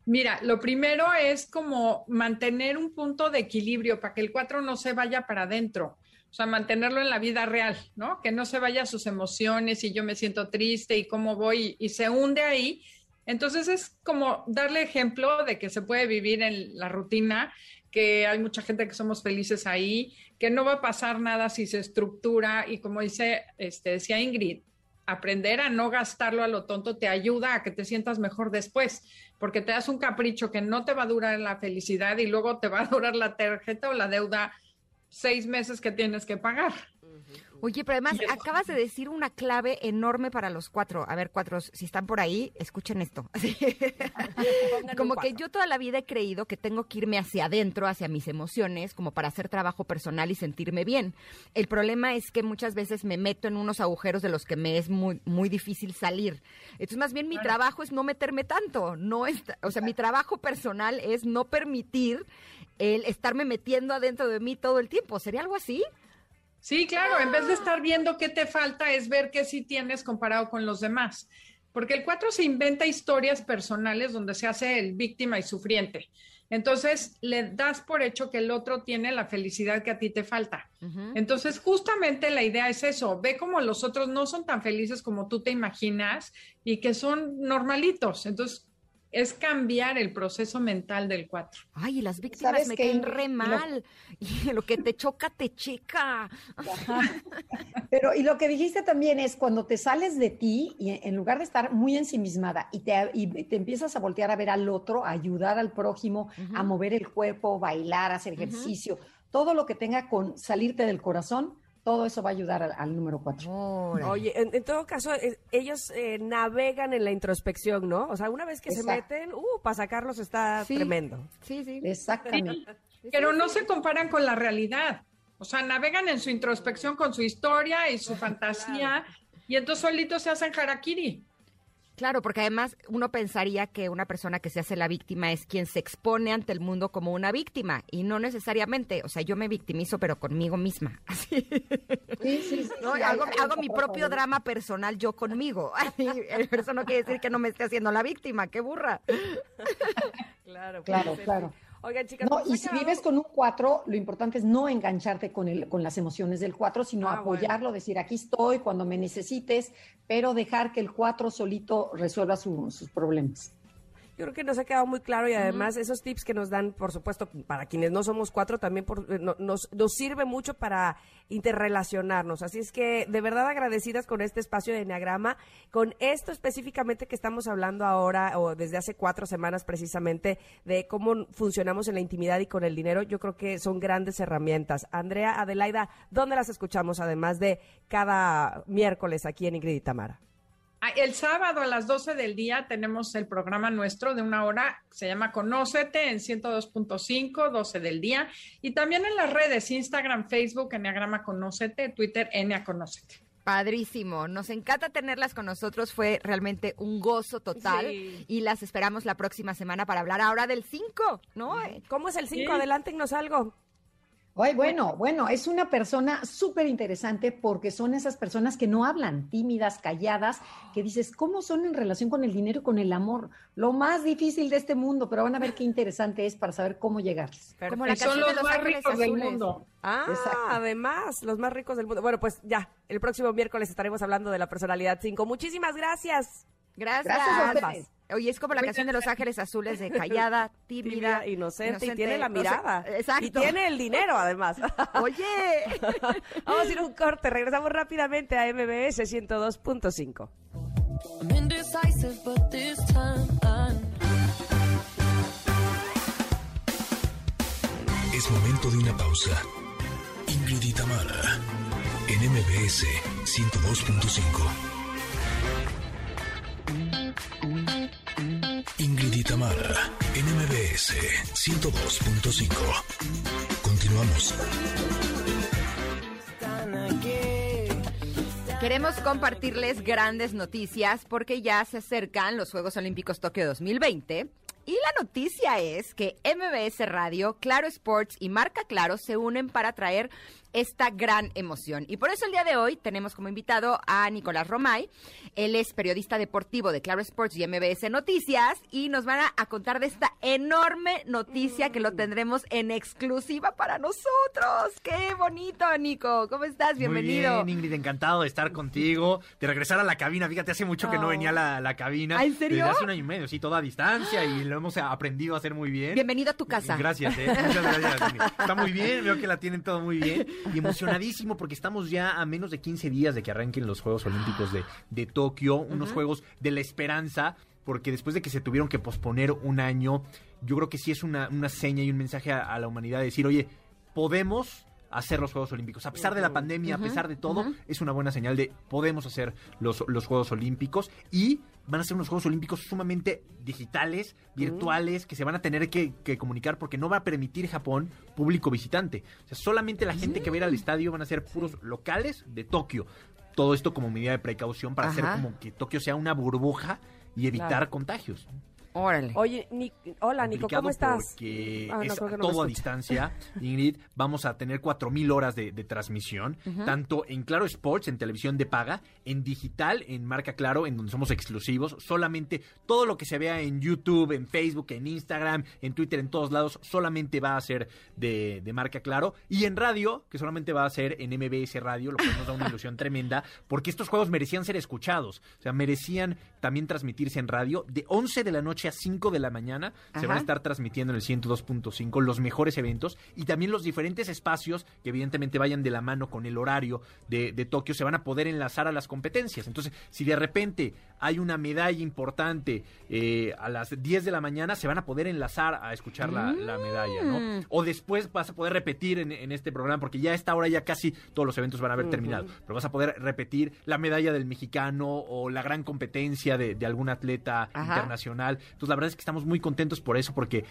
Mira, lo primero es como mantener un punto de equilibrio para que el cuatro no se vaya para adentro. O sea, mantenerlo en la vida real, ¿no? Que no se vaya a sus emociones y yo me siento triste y cómo voy y se hunde ahí. Entonces es como darle ejemplo de que se puede vivir en la rutina que hay mucha gente que somos felices ahí, que no va a pasar nada si se estructura y como dice, este, decía Ingrid, aprender a no gastarlo a lo tonto te ayuda a que te sientas mejor después, porque te das un capricho que no te va a durar la felicidad y luego te va a durar la tarjeta o la deuda seis meses que tienes que pagar. Oye, pero además acabas de decir una clave enorme para los cuatro. A ver, cuatro, si están por ahí, escuchen esto. como que yo toda la vida he creído que tengo que irme hacia adentro, hacia mis emociones, como para hacer trabajo personal y sentirme bien. El problema es que muchas veces me meto en unos agujeros de los que me es muy, muy difícil salir. Entonces, más bien mi trabajo es no meterme tanto. No es, o sea, mi trabajo personal es no permitir el estarme metiendo adentro de mí todo el tiempo. ¿Sería algo así? Sí, claro, en vez de estar viendo qué te falta, es ver qué sí tienes comparado con los demás. Porque el 4 se inventa historias personales donde se hace el víctima y sufriente. Entonces, le das por hecho que el otro tiene la felicidad que a ti te falta. Entonces, justamente la idea es eso, ve como los otros no son tan felices como tú te imaginas y que son normalitos. Entonces, es cambiar el proceso mental del 4. Ay, y las víctimas me caen re mal. Y lo que te choca, te checa. Pero, y lo que dijiste también es cuando te sales de ti y en lugar de estar muy ensimismada y te, y te empiezas a voltear a ver al otro, a ayudar al prójimo, a mover el cuerpo, bailar, hacer ejercicio, todo lo que tenga con salirte del corazón, todo eso va a ayudar al, número cuatro. Oye, en, todo caso, eh, ellos eh, navegan en la introspección, ¿no? O sea, una vez que se meten, uh, para sacarlos está tremendo. Sí, sí. Exactamente. Pero no se comparan con la realidad. O sea, navegan en su introspección con su historia y su fantasía, y entonces solitos se hacen harakiri. Claro, porque además uno pensaría que una persona que se hace la víctima es quien se expone ante el mundo como una víctima y no necesariamente, o sea, yo me victimizo pero conmigo misma. Así. Sí, sí, sí, hago, mi propio drama personal yo conmigo. Eso no quiere decir que no me esté haciendo la víctima, qué burra. Claro, claro, claro. Oigan, chicas, no, y si vives con un 4, lo importante es no engancharte con, el, con las emociones del 4, sino ah, apoyarlo, decir aquí estoy cuando me necesites, pero dejar que el 4 solito resuelva sus problemas. Yo creo que nos ha quedado muy claro y además esos tips que nos dan, por supuesto, para quienes no somos cuatro, también eh, nos, nos sirve mucho para interrelacionarnos. Así es que de verdad agradecidas con este espacio de Enneagrama, con esto específicamente que estamos hablando ahora o desde hace cuatro semanas precisamente de cómo funcionamos en la intimidad y con el dinero. Yo creo que son grandes herramientas. Andrea, Adelaida, ¿dónde las escuchamos además de cada miércoles aquí en Ingrid y Tamara? Ah, el sábado a las 12 del día tenemos el programa nuestro de una hora, se llama Conócete en 102.5, 12 del día, y también en las redes, Instagram, Facebook, Enneagrama Conócete, Twitter, Ennea Conócete. Padrísimo, nos encanta tenerlas con nosotros, fue realmente un gozo total y las esperamos la próxima semana para hablar ahora del 5, ¿no? ¿Cómo es el 5? Adelántenos algo. Ay, bueno, bueno, es una persona súper interesante porque son esas personas que no hablan, tímidas, calladas, que dices, ¿cómo son en relación con el dinero y con el amor? Lo más difícil de este mundo, pero van a ver qué interesante es para saber cómo llegarles. Como la son los, más ricos del mundo. Ah, además, los más ricos del mundo. Bueno, pues ya, el próximo miércoles estaremos hablando de la personalidad 5. Muchísimas gracias. Gracias. Gracias Oye, es como la canción de Los Ángeles Azules de callada, tímida, inocente, y tiene la mirada. exacto. Y tiene el dinero, además. Oye. Vamos a ir a un corte. Regresamos rápidamente a MBS 102.5. Es momento de una pausa. Ingrid y Tamara, en MBS 102.5. Ingrid y NMBS 102.5. Continuamos. Queremos compartirles grandes noticias porque ya se acercan los Juegos Olímpicos Tokio 2020 y la noticia es que MBS Radio, Claro Sports y Marca Claro se unen para traer esta gran emoción. Y por eso el día de hoy tenemos como invitado a Nicolás Romay. Él es periodista deportivo de Claro Sports y MBS Noticias y nos van a, a contar de esta enorme noticia que lo tendremos en exclusiva para nosotros. ¡Qué bonito, Nico! ¿Cómo estás? Bienvenido. Muy bien, Ingrid, encantado de estar contigo, de regresar a la cabina. Fíjate, hace mucho que no Oh. venía a la, la cabina. ¿Ah, en serio? Desde hace un año y medio, sí, toda a distancia y lo hemos aprendido a hacer muy bien. Bienvenido a tu casa. Gracias, eh. Muchas gracias. Ingrid. Está muy bien, veo que la tienen todo muy bien. Y emocionadísimo porque estamos ya a menos de 15 días de que arranquen los Juegos Olímpicos de, de Tokio, unos Juegos de la Esperanza, porque después de que se tuvieron que posponer un año, yo creo que sí es una, una seña y un mensaje a, a la humanidad de decir, oye, podemos hacer los Juegos Olímpicos. A pesar de la pandemia, a pesar de todo, es una buena señal de podemos hacer los, los Juegos Olímpicos y van a ser unos Juegos Olímpicos sumamente digitales, virtuales, que se van a tener que, que comunicar porque no va a permitir Japón público visitante. O sea, solamente la gente que va a ir al estadio van a ser puros locales de Tokio. Todo esto como medida de precaución para hacer como que Tokio sea una burbuja y evitar Claro. contagios. Órale. Oye, Ni- hola Nico, ¿cómo estás? Porque Ah, no, es creo que no todo a distancia, Ingrid. Vamos a tener 4.000 horas de, de transmisión, tanto en Claro Sports, en televisión de paga, en digital, en Marca Claro, en donde somos exclusivos. Solamente todo lo que se vea en YouTube, en Facebook, en Instagram, en Twitter, en todos lados, solamente va a ser de, de Marca Claro. Y en radio, que solamente va a ser en MBS Radio, lo cual nos da una ilusión tremenda, porque estos juegos merecían ser escuchados. O sea, merecían también transmitirse en radio. De 11 de la noche a 5 de la mañana se van a estar transmitiendo en el 102.5 los mejores eventos y también los diferentes espacios que evidentemente vayan de la mano con el horario de, de Tokio se van a poder enlazar a las competencias. Entonces, si de repente hay una medalla importante eh, a las 10 de la mañana, se van a poder enlazar a escuchar la, la medalla, Mm. ¿no? O después vas a poder repetir en, en este programa, porque ya a esta hora ya casi todos los eventos van a haber terminado, pero vas a poder repetir la medalla del mexicano o la gran competencia de, de algún atleta Ajá. internacional. Entonces, la verdad es que estamos muy contentos por eso, porque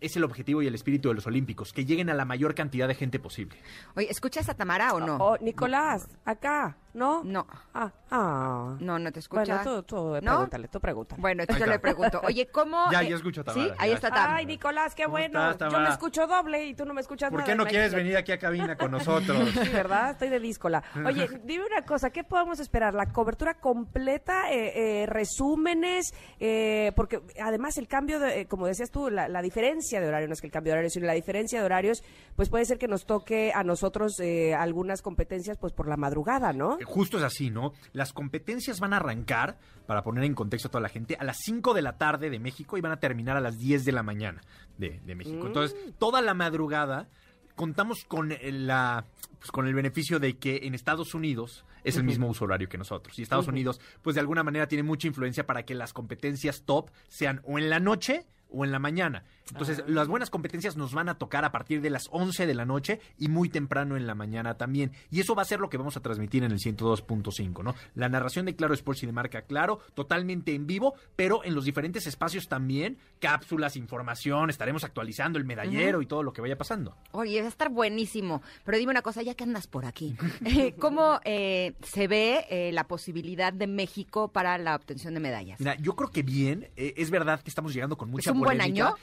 es el objetivo y el espíritu de los Olímpicos, que lleguen a la mayor cantidad de gente posible. Oye, ¿escuchas a Tamara o no? Oh, Nicolás, acá, ¿no? No. Ah, ah. No, no te escucha. Bueno, tú, tú ¿No? pregúntale, tú pregúntale. Bueno, entonces yo le pregunto, oye, ¿cómo? Ya, eh, ya escucho a Tamara, Sí, ahí está Tam. Ay, Nicolás, qué ¿Cómo bueno. estás, Yo Tamara? me escucho doble y tú no me escuchas ¿Por nada. qué no quieres venir aquí a cabina con nosotros? Sí, ¿verdad? Estoy de díscola. Oye, dime una cosa, ¿qué podemos esperar? ¿La cobertura completa? Eh, eh, ¿Resúmenes? Eh, porque además el cambio, de, eh, como decías tú, la, la diferencia de horario, no es que el cambio de horario, sino la diferencia de horarios, pues puede ser que nos toque a nosotros eh, algunas competencias pues por la madrugada, ¿no? Eh, Justo es así, ¿no? Las competencias van a arrancar, para poner en contexto a toda la gente, a las 5 de la tarde de México y van a terminar a las 10 de la mañana de, de México. Entonces, toda la madrugada contamos con el, la, pues, con el beneficio de que en Estados Unidos es el mismo uso horario que nosotros. Y Estados Unidos, pues de alguna manera tiene mucha influencia para que las competencias top sean o en la noche o en la mañana. Entonces, las buenas competencias nos van a tocar a partir de las 11 de la noche y muy temprano en la mañana también. Y eso va a ser lo que vamos a transmitir en el 102.5, ¿no? La narración de Claro Sports y de marca Claro, totalmente en vivo, pero en los diferentes espacios también, cápsulas, información, estaremos actualizando el medallero y todo lo que vaya pasando. Oye, va a estar buenísimo. Pero dime una cosa, ya que andas por aquí, eh, ¿cómo eh, se ve eh, la posibilidad de México para la obtención de medallas? Mira, yo creo que bien, eh, es verdad que estamos llegando con mucha ¿Es un buen año?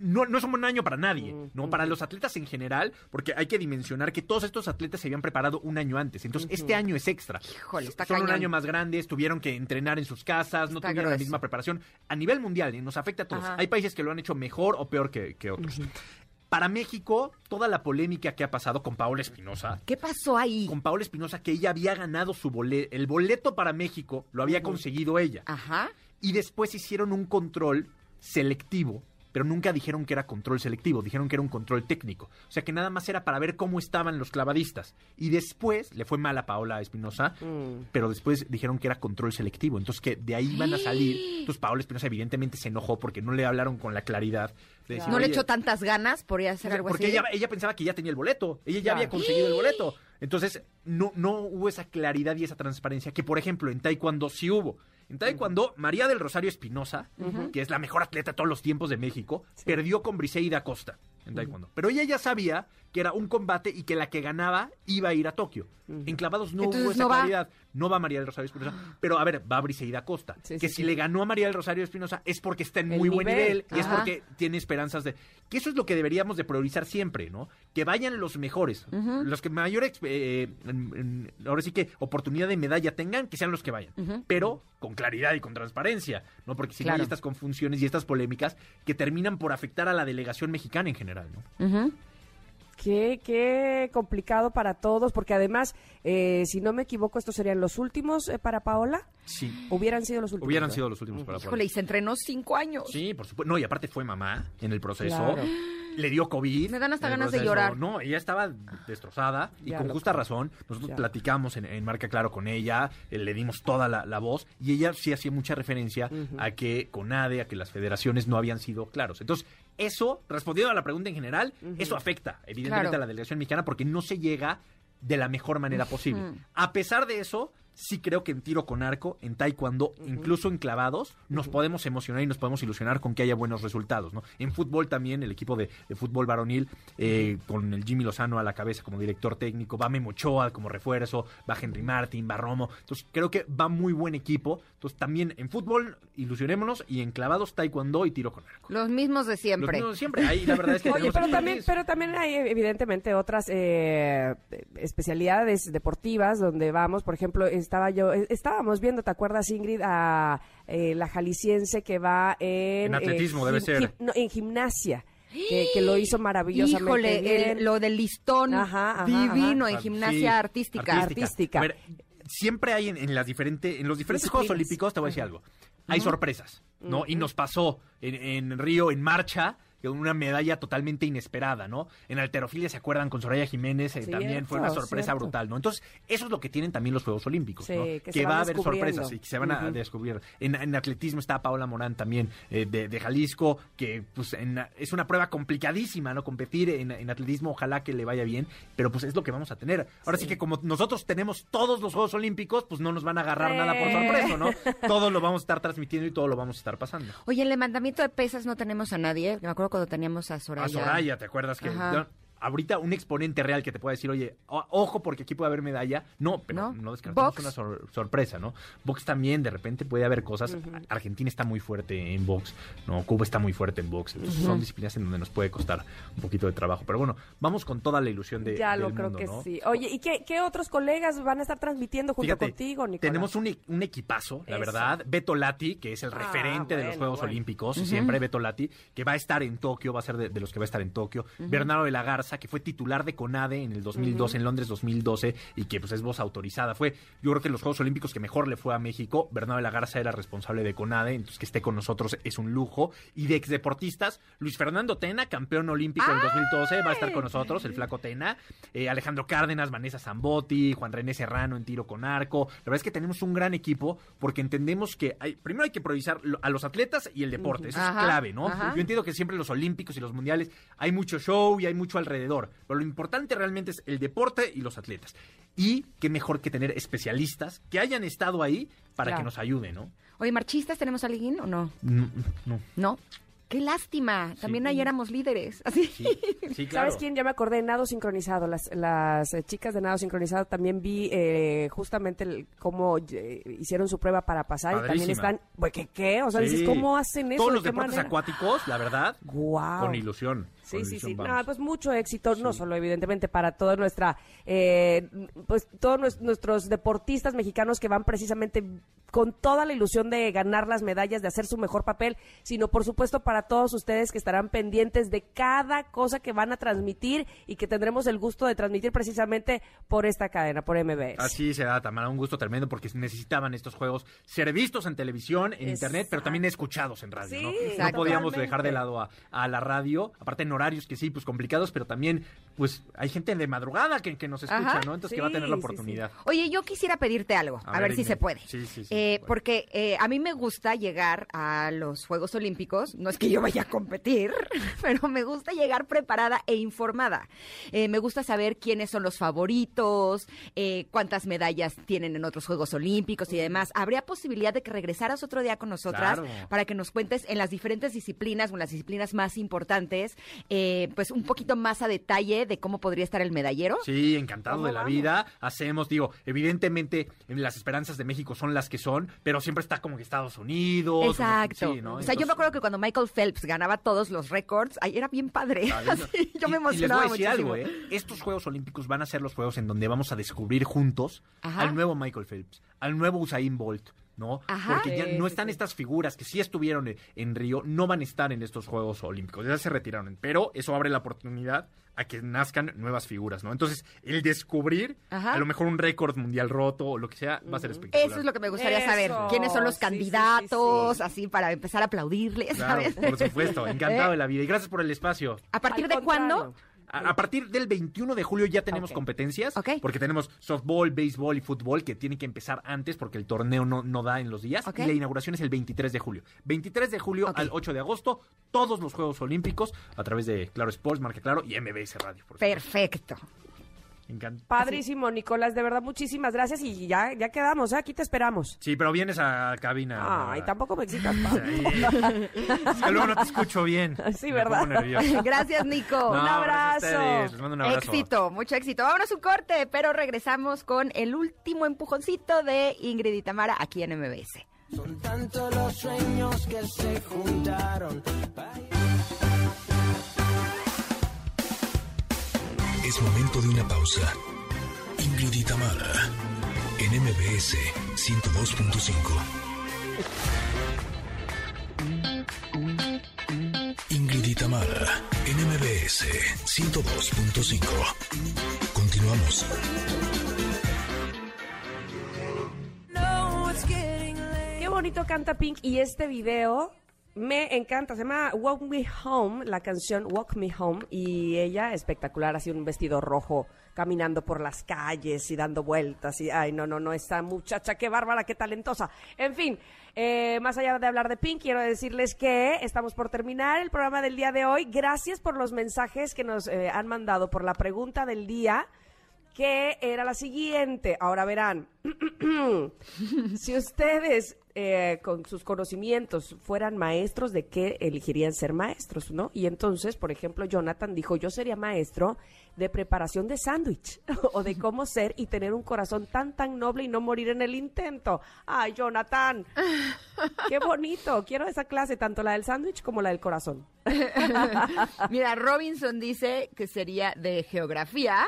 No, no es un buen año para nadie, ¿no? Para los atletas en general, porque hay que dimensionar que todos estos atletas se habían preparado un año antes. Entonces, este año es extra. Híjole, está Son un cañón. año más grandes, tuvieron que entrenar en sus casas, no tuvieron la misma preparación. A nivel mundial, ¿eh? nos afecta a todos. Ajá. Hay países que lo han hecho mejor o peor que, que otros. Para México, toda la polémica que ha pasado con Paola Espinosa, ¿Qué pasó ahí? con Paola Espinosa, que ella había ganado su boleto, el boleto para México, lo había conseguido ella Ajá. y después hicieron un control selectivo, pero nunca dijeron que era control selectivo, dijeron que era un control técnico. O sea que nada más era para ver cómo estaban los clavadistas. Y después le fue mal a Paola Espinosa, pero después dijeron que era control selectivo. Entonces que de ahí van a salir. Entonces Paola Espinosa evidentemente se enojó porque no le hablaron con la claridad. de decir, ¿No le "Oye, echó tantas ganas? ¿Podría hacer algo porque así? ella, ella pensaba que ya tenía el boleto. Ella ya había conseguido el boleto. Entonces, no, no hubo esa claridad y esa transparencia que, por ejemplo, en Taekwondo sí hubo. En Taekwondo, María del Rosario Espinosa, que es la mejor atleta de todos los tiempos de México, perdió con Briseida Costa. En taekwondo. Pero ella ya sabía que era un combate y que la que ganaba iba a ir a Tokio. En clavados no Entonces, hubo esa no va. claridad. No va María del Rosario Espinosa. Pero a ver, va Briseida Costa. Sí, que sí, si sí. le ganó a María del Rosario Espinosa es porque está en El muy buen nivel. nivel y es porque tiene esperanzas de... Que eso es lo que deberíamos de priorizar siempre, ¿no? Que vayan los mejores. Los que mayor... eh, ahora sí que oportunidad de medalla tengan, que sean los que vayan. Pero con claridad y con transparencia, ¿no? Porque si no Claro. hay estas confusiones y estas polémicas que terminan por afectar a la delegación mexicana en general, ¿no? Ujú. Qué, qué complicado para todos, porque además, eh, si no me equivoco, estos serían los últimos eh, para Paola. Sí. Hubieran sido los últimos. Hubieran ¿no? sido los últimos para Híjole, Paola. y se entrenó cinco años. Sí, por supuesto. No, y aparte fue mamá en el proceso. Claro. Le dio COVID. Me dan hasta ganas de llorar. No, ella estaba destrozada y Ya con justa creo. razón. Nosotros Ya. platicamos en, en Marca Claro con ella, eh, le dimos toda la, la voz y ella sí hacía mucha referencia a que CONADE, a que las federaciones no habían sido claros. Entonces, eso, respondiendo a la pregunta en general, eso afecta evidentemente Claro. a la delegación mexicana porque no se llega de la mejor manera posible. A pesar de eso, sí creo que en tiro con arco, en taekwondo, incluso en clavados, nos podemos emocionar y nos podemos ilusionar con que haya buenos resultados, ¿no? En fútbol también, el equipo de, de fútbol varonil, eh, con el Jimmy Lozano a la cabeza como director técnico, va Memo Ochoa como refuerzo, va Henry Martin, va Romo, entonces creo que va muy buen equipo, entonces también en fútbol, ilusionémonos, y en clavados, taekwondo y tiro con arco. Los mismos de Los siempre. mismos de siempre, ahí la verdad es que Oye, pero también, pero también hay evidentemente otras eh, especialidades deportivas donde vamos, por ejemplo, estaba yo, eh, estábamos viendo, ¿te acuerdas Ingrid? A eh, la jalisciense que va en... En atletismo, debe ser. gim- no, en gimnasia, que, que lo hizo maravillosamente Híjole, bien. el- lo del listón Ajá, ajá, divino Ah, en sí, gimnasia artística. Artística. A ver, siempre hay en, en las diferentes, en los diferentes Disciplinas. Juegos Olímpicos, te voy a decir algo. Hay sorpresas, ¿no? Y nos pasó en, en Río, en marcha, una medalla totalmente inesperada, ¿no? En alterofilia, ¿se acuerdan? Con Soraya Jiménez eh, también fue una sorpresa cierto. brutal, ¿no? Entonces, eso es lo que tienen también los Juegos Olímpicos, Sí, ¿no? que se va van a haber sorpresas y que se van a descubrir. En, en atletismo está Paola Morán también, eh, de, de Jalisco, que pues en- es una prueba complicadísima, ¿no? Competir en, en atletismo, ojalá que le vaya bien, pero pues es lo que vamos a tener. Ahora sí, que como nosotros tenemos todos los Juegos Olímpicos, pues no nos van a agarrar nada por sorpresa, ¿no? Todo lo vamos a estar transmitiendo y todo lo vamos a estar pasando. Oye, en el levantamiento de pesas no tenemos a nadie. Me acuerdo cuando teníamos a Soraya. A Soraya, ¿te acuerdas que ahorita un exponente real que te pueda decir, oye, ojo porque aquí puede haber medalla? No, pero ¿No? no, descartamos Box. una sor- sorpresa, ¿no? Box también, de repente puede haber cosas. Argentina está muy fuerte en box, ¿no? Cuba está muy fuerte en box. Entonces son disciplinas en donde nos puede costar un poquito de trabajo. Pero bueno, vamos con toda la ilusión de, ya del lo creo mundo, que ¿no? sí. Oye, ¿y qué, qué otros colegas van a estar transmitiendo junto Fíjate, contigo, Nicolás? Tenemos un, e- un equipazo, la Eso. verdad. Beto Lati, que es el Ah, referente de los bueno, Juegos bueno. Olímpicos, siempre Beto Lati, que va a estar en Tokio, va a ser de, de los que va a estar en Tokio. Bernardo de la Garza, que fue titular de CONADE en el 2012, en Londres 2012, y que pues es voz autorizada. Fue, yo creo que los Juegos Olímpicos que mejor le fue a México. Bernardo de la Garza era responsable de CONADE, entonces que esté con nosotros es un lujo. Y de exdeportistas, Luis Fernando Tena, campeón olímpico en 2012, va a estar con nosotros, el flaco Tena. Eh, Alejandro Cárdenas, Vanessa Zambotti, Juan René Serrano en tiro con arco. La verdad es que tenemos un gran equipo porque entendemos que hay, primero hay que priorizar a los atletas y el deporte. Eso Ajá, es clave, ¿no? ajá. Yo entiendo que siempre los olímpicos y los mundiales hay mucho show y hay mucho alrededor, pero lo importante realmente es el deporte y los atletas. Y qué mejor que tener especialistas que hayan estado ahí para Claro. que nos ayuden, ¿no? Oye, ¿marchistas tenemos a alguien o no? No, no. No. Qué lástima. También ahí éramos líderes. Así. Sí, sí, claro. ¿Sabes quién? Ya me acordé, nado sincronizado. Las, las eh, chicas de nado sincronizado también vi eh, justamente el- cómo eh, hicieron su prueba para pasar y también están... pues, ¿Qué? qué? O sea, Sí. dices, ¿cómo hacen eso? Todos ¿De los deportes manera? acuáticos, la verdad, Guau. con ilusión. Sí, sí, sí. vamos. No, pues mucho éxito, no solo evidentemente para toda nuestra, eh, pues todos nues- nuestros deportistas mexicanos que van precisamente con toda la ilusión de ganar las medallas, de hacer su mejor papel, sino por supuesto para todos ustedes que estarán pendientes de cada cosa que van a transmitir y que tendremos el gusto de transmitir precisamente por esta cadena, por MBS. Así se da, Tamara, un gusto tremendo porque necesitaban estos juegos ser vistos en televisión, en internet, pero también escuchados en radio, Sí, ¿no? No podíamos dejar de lado a, a la radio, aparte en horarios que sí, pues complicados, pero también, pues, hay gente de madrugada que, que nos escucha, Ajá. ¿no? Entonces Sí, que va a tener la sí, sí. oportunidad. Oye, yo quisiera pedirte algo, a, A ver, ver, si se puede. Sí, sí, sí, Eh. Porque eh, a mí me gusta llegar a los Juegos Olímpicos, no es que yo vaya a competir, pero me gusta llegar preparada e informada. Eh, me gusta saber quiénes son los favoritos, eh, cuántas medallas tienen en otros Juegos Olímpicos y demás. ¿Habría posibilidad de que regresaras otro día con nosotras Claro. para que nos cuentes en las diferentes disciplinas o en las disciplinas más importantes, eh, pues un poquito más a detalle de cómo podría estar el medallero? Sí, encantado ¿Cómo de la vamos? vida. Hacemos, digo, evidentemente en las esperanzas de México son las que son, pero siempre está como que Estados Unidos. Exacto. sí, ¿no? O sea, yo me acuerdo que cuando Michael Phelps ganaba todos los récords, ahí era bien padre. Así, yo me Y- y les emocionaba voy a decir muchísimo. algo, ¿eh? Estos Juegos Olímpicos van a ser los Juegos en donde vamos a descubrir juntos Ajá. al nuevo Michael Phelps, al nuevo Usain Bolt, ¿no? Ajá. Porque ya no están estas figuras que sí estuvieron en, en Río, no van a estar en estos Juegos Olímpicos, ya se retiraron, pero eso abre la oportunidad a que nazcan nuevas figuras, ¿no? Entonces, el descubrir Ajá. a lo mejor un récord mundial roto o lo que sea, va a ser espectacular. Eso es lo que me gustaría Eso. saber. ¿Quiénes son los Sí, sí, sí, candidatos? sí. Así para empezar a aplaudirles, Claro, ¿sabes? por supuesto, encantado ¿Eh? de la vida y gracias por el espacio. ¿A partir Al de contrario. cuándo? A, a partir del 21 de julio ya tenemos competencias, Ok. porque tenemos softball, béisbol y fútbol que tienen que empezar antes porque el torneo no, no da en los días. Ok. Y la inauguración es el 23 de julio. 23 de julio al 8 de agosto, todos los Juegos Olímpicos a través de Claro Sports, Marca Claro y MBS Radio. Por. Perfecto. Padrísimo, Nicolás, de verdad, muchísimas gracias y ya, ya quedamos, ¿eh? aquí te esperamos. Sí, pero vienes a cabina. Ay, tampoco me excitas, Sí. Es que luego no te escucho bien. Sí, Me ¿verdad? Gracias, Nico. No, Un abrazo. Les mando un abrazo. Éxito, mucho éxito. Vámonos un corte, pero regresamos con el último empujoncito de Ingrid y Tamara aquí en MBS. Son tantos los sueños que se juntaron. Es momento de una pausa. Ingrid y Tamara, en MBS 102.5. Ingrid y Tamara, en MBS 102.5. Continuamos. Qué bonito canta Pink y este video me encanta. Se llama Walk Me Home, la canción Walk Me Home y ella espectacular, así un vestido rojo caminando por las calles y dando vueltas y ay no no no esta muchacha qué bárbara qué talentosa en fin eh, más allá de hablar de Pink quiero decirles que estamos por terminar el programa del día de hoy gracias por los mensajes que nos eh, han mandado por la pregunta del día que era la siguiente. Ahora verán, si ustedes eh, con sus conocimientos fueran maestros, ¿de qué elegirían ser maestros? ¿no? Y entonces, por ejemplo, Jonathan dijo, yo sería maestro de preparación de sándwich o de cómo ser y tener un corazón tan, tan noble y no morir en el intento. Ay, Jonathan, qué bonito. Quiero esa clase, tanto la del sándwich como la del corazón. Mira, Robinson dice que sería de geografía.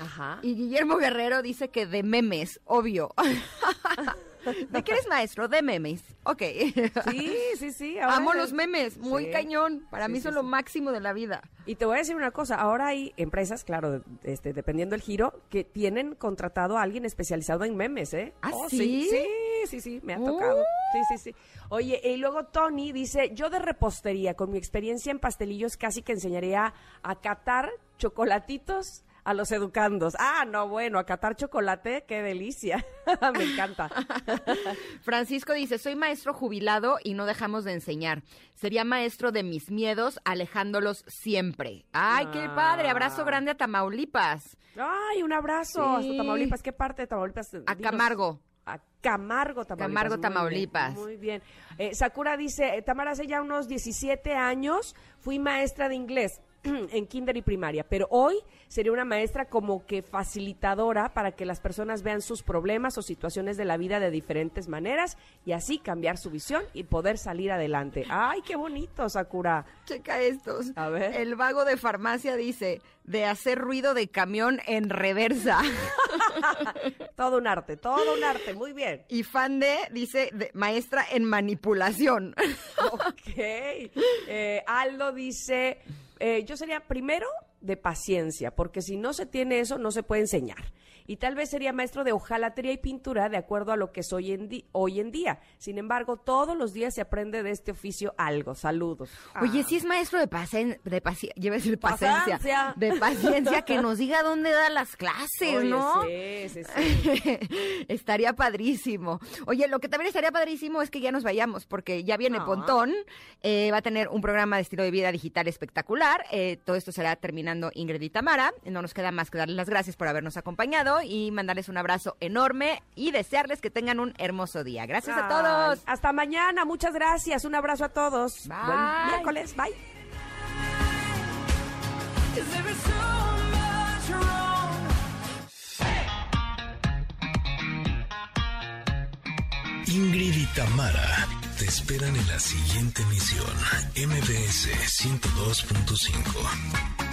Ajá. Y Guillermo Guerrero dice que de memes, obvio. ¿De qué eres maestro? De memes. Ok. Sí, sí, sí. ahora Amo los memes, muy Sí. cañón. Para Sí, mí sí, son lo máximo de la vida. Y te voy a decir una cosa, ahora hay empresas, claro, este, dependiendo del giro, que tienen contratado a alguien especializado en memes, ¿eh? ¿Ah, Oh, sí? Sí, sí, sí, me ha Uh. tocado. Sí, sí, sí. Oye, y luego Tony dice, yo de repostería, con mi experiencia en pastelillos, casi que enseñaría a catar chocolatitos a los educandos. Ah, no, bueno, a catar chocolate, qué delicia. me encanta. Francisco dice, soy maestro jubilado y no dejamos de enseñar. Sería maestro de mis miedos, alejándolos siempre. Ay, qué Ah. padre. Abrazo grande a Tamaulipas. Ay, un abrazo. Sí. Hasta Tamaulipas, ¿qué parte de Tamaulipas? A Dinos. Camargo. A Camargo, Tamaulipas. Camargo, Muy bien, Tamaulipas. Muy bien. Eh, Sakura dice, eh, Tamara, hace ya unos 17 años fui maestra de inglés en kinder y primaria, pero hoy sería una maestra como que facilitadora para que las personas vean sus problemas o situaciones de la vida de diferentes maneras y así cambiar su visión y poder salir adelante. Ay, qué bonito, Sakura. Checa estos. A ver. El vago de farmacia dice, de hacer ruido de camión en reversa. Todo un arte, todo un arte, muy bien. y dice, de- maestra en manipulación. Ok. Eh, Aldo dice, eh, yo sería primero de paciencia, porque si no se tiene eso, no se puede enseñar. Y tal vez sería maestro de hojalatería y pintura de acuerdo a lo que es hoy en, hoy en día. Sin embargo, todos los días se aprende de este oficio algo. Saludos. Oye, Ah. si es maestro de paciencia, de paci paciencia, Paciencia. de paciencia, que nos diga dónde da las clases, Oye, ¿no? sí, sí, sí. estaría padrísimo. Oye, lo que también estaría padrísimo es que ya nos vayamos, porque ya viene Ah. Pontón, eh, va a tener un programa de estilo de vida digital espectacular. eh, todo esto será terminando Ingrid y Tamara. No nos queda más que darles las gracias por habernos acompañado y mandarles un abrazo enorme y desearles que tengan un hermoso día. Gracias a todos. Hasta mañana. Muchas gracias. Un abrazo a todos. Bye. Buen miércoles. Bye. Ingrid y Tamara te esperan en la siguiente emisión, MBS 102.5.